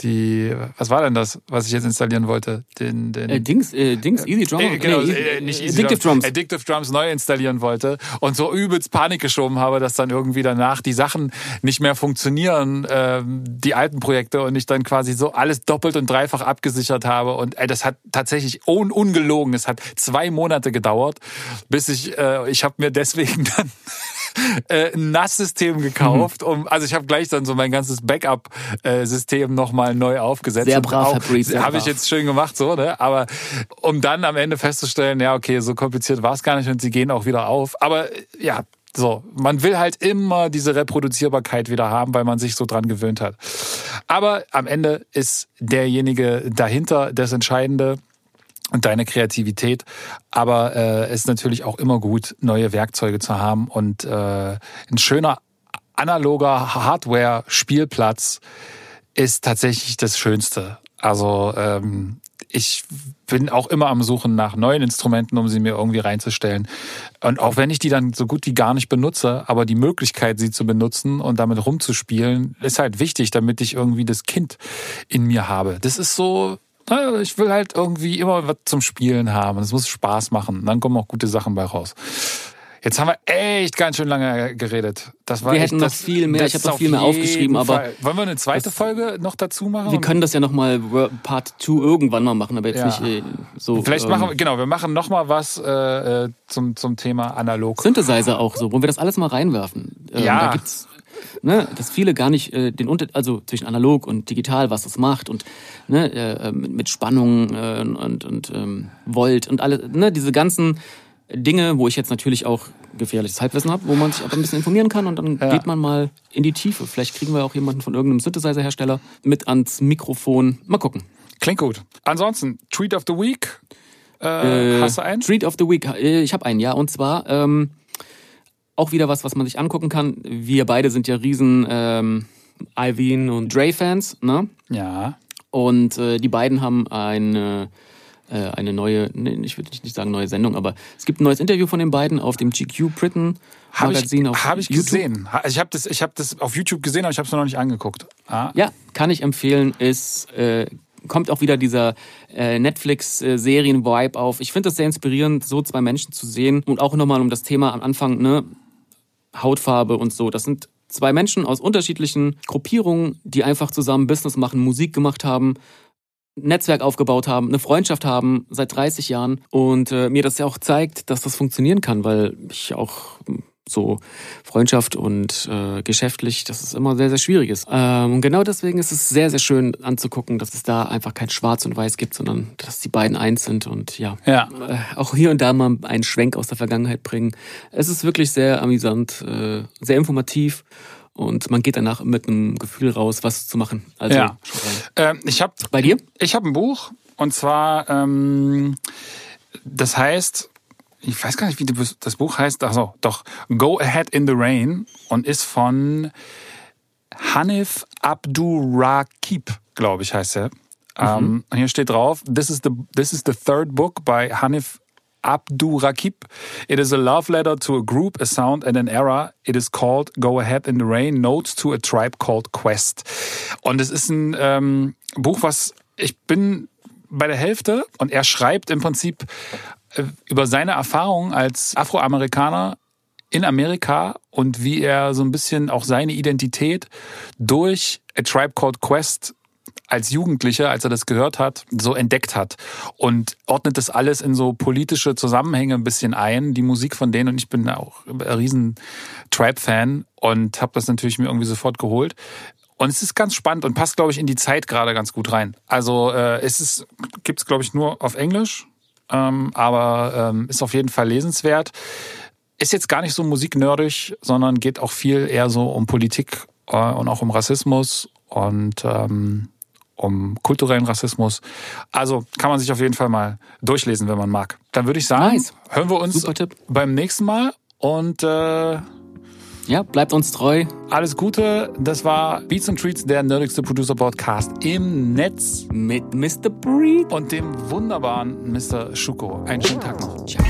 die, was war denn das, was ich jetzt installieren wollte? Den, den, Äh, Dings, äh, Dings, Easy Drummer. äh, genau, nee, äh, nicht Easy Addictive Drums. Addictive Drums neu installieren wollte und so übelst Panik geschoben habe, dass dann irgendwie danach die Sachen nicht mehr funktionieren, ähm, die alten Projekte und ich dann quasi so alles doppelt und dreifach abgesichert habe und ey, das hat tatsächlich un ungelogen, es hat zwei Monate gedauert, bis ich, äh, ich habe mir deswegen dann äh, ein NAS-System gekauft, um, also ich habe gleich dann so mein ganzes Backup-System nochmal neu aufgesetzt. Sehr brav, Habe ich jetzt schön gemacht, so, ne? Aber um dann am Ende festzustellen, ja, okay, so kompliziert war es gar nicht und sie gehen auch wieder auf. Aber äh, ja, so, man will halt immer diese Reproduzierbarkeit wieder haben, weil man sich so dran gewöhnt hat. Aber am Ende ist derjenige dahinter das Entscheidende und deine Kreativität. Aber äh, es ist natürlich auch immer gut, neue Werkzeuge zu haben und äh, ein schöner analoger Hardware-Spielplatz ist tatsächlich das Schönste. Also ähm, ich bin auch immer am Suchen nach neuen Instrumenten, um sie mir irgendwie reinzustellen. Und auch wenn ich die dann so gut wie gar nicht benutze, aber die Möglichkeit, sie zu benutzen und damit rumzuspielen, ist halt wichtig, damit ich irgendwie das Kind in mir habe. Das ist so, ich will halt irgendwie immer was zum Spielen haben. Es muss Spaß machen. Dann kommen auch gute Sachen bei raus. Jetzt haben wir echt ganz schön lange geredet. Das war Wir echt hätten noch das, viel mehr. das Ich habe noch viel mehr aufgeschrieben, aber Fall. wollen wir eine zweite Folge noch dazu machen? wir können das ja nochmal Part 2 irgendwann mal machen, aber jetzt Ja. nicht äh, so. Vielleicht ähm, machen wir, genau, wir machen noch mal was äh, äh, zum, zum Thema analog. Synthesizer auch so, wo wir das alles mal reinwerfen. Ähm, Ja. Da gibt's, ne, dass viele gar nicht äh, den Unter also zwischen analog und digital, was das macht und ne, äh, mit, mit Spannung äh, und, und ähm, Volt und alle, ne, diese ganzen Dinge, wo ich jetzt natürlich auch gefährliches Halbwissen habe, wo man sich aber ein bisschen informieren kann und dann Ja. geht man mal in die Tiefe. Vielleicht kriegen wir auch jemanden von irgendeinem Synthesizer-Hersteller mit ans Mikrofon. Mal gucken. Klingt gut. Ansonsten, Tweet of the Week. Äh, Äh, hast du einen? Treat of the Week. Äh, Ich habe einen, ja. Und zwar ähm, auch wieder was, was man sich angucken kann. Wir beide sind ja riesen ähm, Iveen und Dre-Fans, ne? Ja. Und äh, die beiden haben eine, äh, eine neue, nee, ich würde nicht sagen neue Sendung, aber es gibt ein neues Interview von den beiden auf dem GQ Britain Habe ich, Magazin auf hab ich YouTube. gesehen. Ha- Ich habe das, ich hab das auf YouTube gesehen, aber ich habe es noch nicht angeguckt. Ah. Ja, kann ich empfehlen. Ist äh, kommt auch wieder dieser äh, Netflix-Serien-Vibe auf. Ich finde das sehr inspirierend, so zwei Menschen zu sehen und auch nochmal um das Thema am Anfang, ne, Hautfarbe und so. Das sind zwei Menschen aus unterschiedlichen Gruppierungen, die einfach zusammen Business machen, Musik gemacht haben, Netzwerk aufgebaut haben, eine Freundschaft haben seit 30 Jahren und äh, mir das ja auch zeigt, dass das funktionieren kann, weil ich auch hm, so Freundschaft und äh, geschäftlich, dass es immer sehr, sehr schwierig ist. Ähm, und genau deswegen ist es sehr, sehr schön anzugucken, dass es da einfach kein Schwarz und Weiß gibt, sondern dass die beiden eins sind und ja, Ja. äh, auch hier und da mal einen Schwenk aus der Vergangenheit bringen. Es ist wirklich sehr amüsant, äh, sehr informativ und man geht danach mit einem Gefühl raus, was zu machen. Also ja. Ähm, ich habe bei dir? Ich habe ein Buch und zwar ähm, das heißt ich weiß gar nicht, wie das Buch heißt. Achso, doch. Go Ahead in the Rain und ist von Hanif Abdurraqib, glaube ich, heißt er. Mhm. Um, hier steht drauf: This is the this is the third book by Hanif Abdurraqib. It is a love letter to a group, a sound and an era. It is called Go Ahead in the Rain: Notes to a Tribe Called Quest. Und es ist ein ähm, Buch, was ich bin bei der Hälfte und er schreibt im Prinzip über seine Erfahrungen als Afroamerikaner in Amerika und wie er so ein bisschen auch seine Identität durch A Tribe Called Quest als Jugendlicher, als er das gehört hat, so entdeckt hat und ordnet das alles in so politische Zusammenhänge ein bisschen ein, die Musik von denen und ich bin auch ein riesen Tribe-Fan und habe das natürlich mir irgendwie sofort geholt. Und es ist ganz spannend und passt, glaube ich, in die Zeit gerade ganz gut rein. Also äh, es ist, gibt's glaube ich, nur auf Englisch, ähm, aber ähm, ist auf jeden Fall lesenswert. Ist jetzt gar nicht so musiknerdig, sondern geht auch viel eher so um Politik äh, und auch um Rassismus und ähm, um kulturellen Rassismus. Also kann man sich auf jeden Fall mal durchlesen, wenn man mag. Dann würde ich sagen, nice. hören wir uns beim nächsten Mal und äh, ja, bleibt uns treu. Alles Gute. Das war Beats and Treats, der nerdigste Producer Podcast im Netz. Mit Mr. Breed. Und dem wunderbaren Mr. Schuko. Einen schönen Tag noch. Ciao.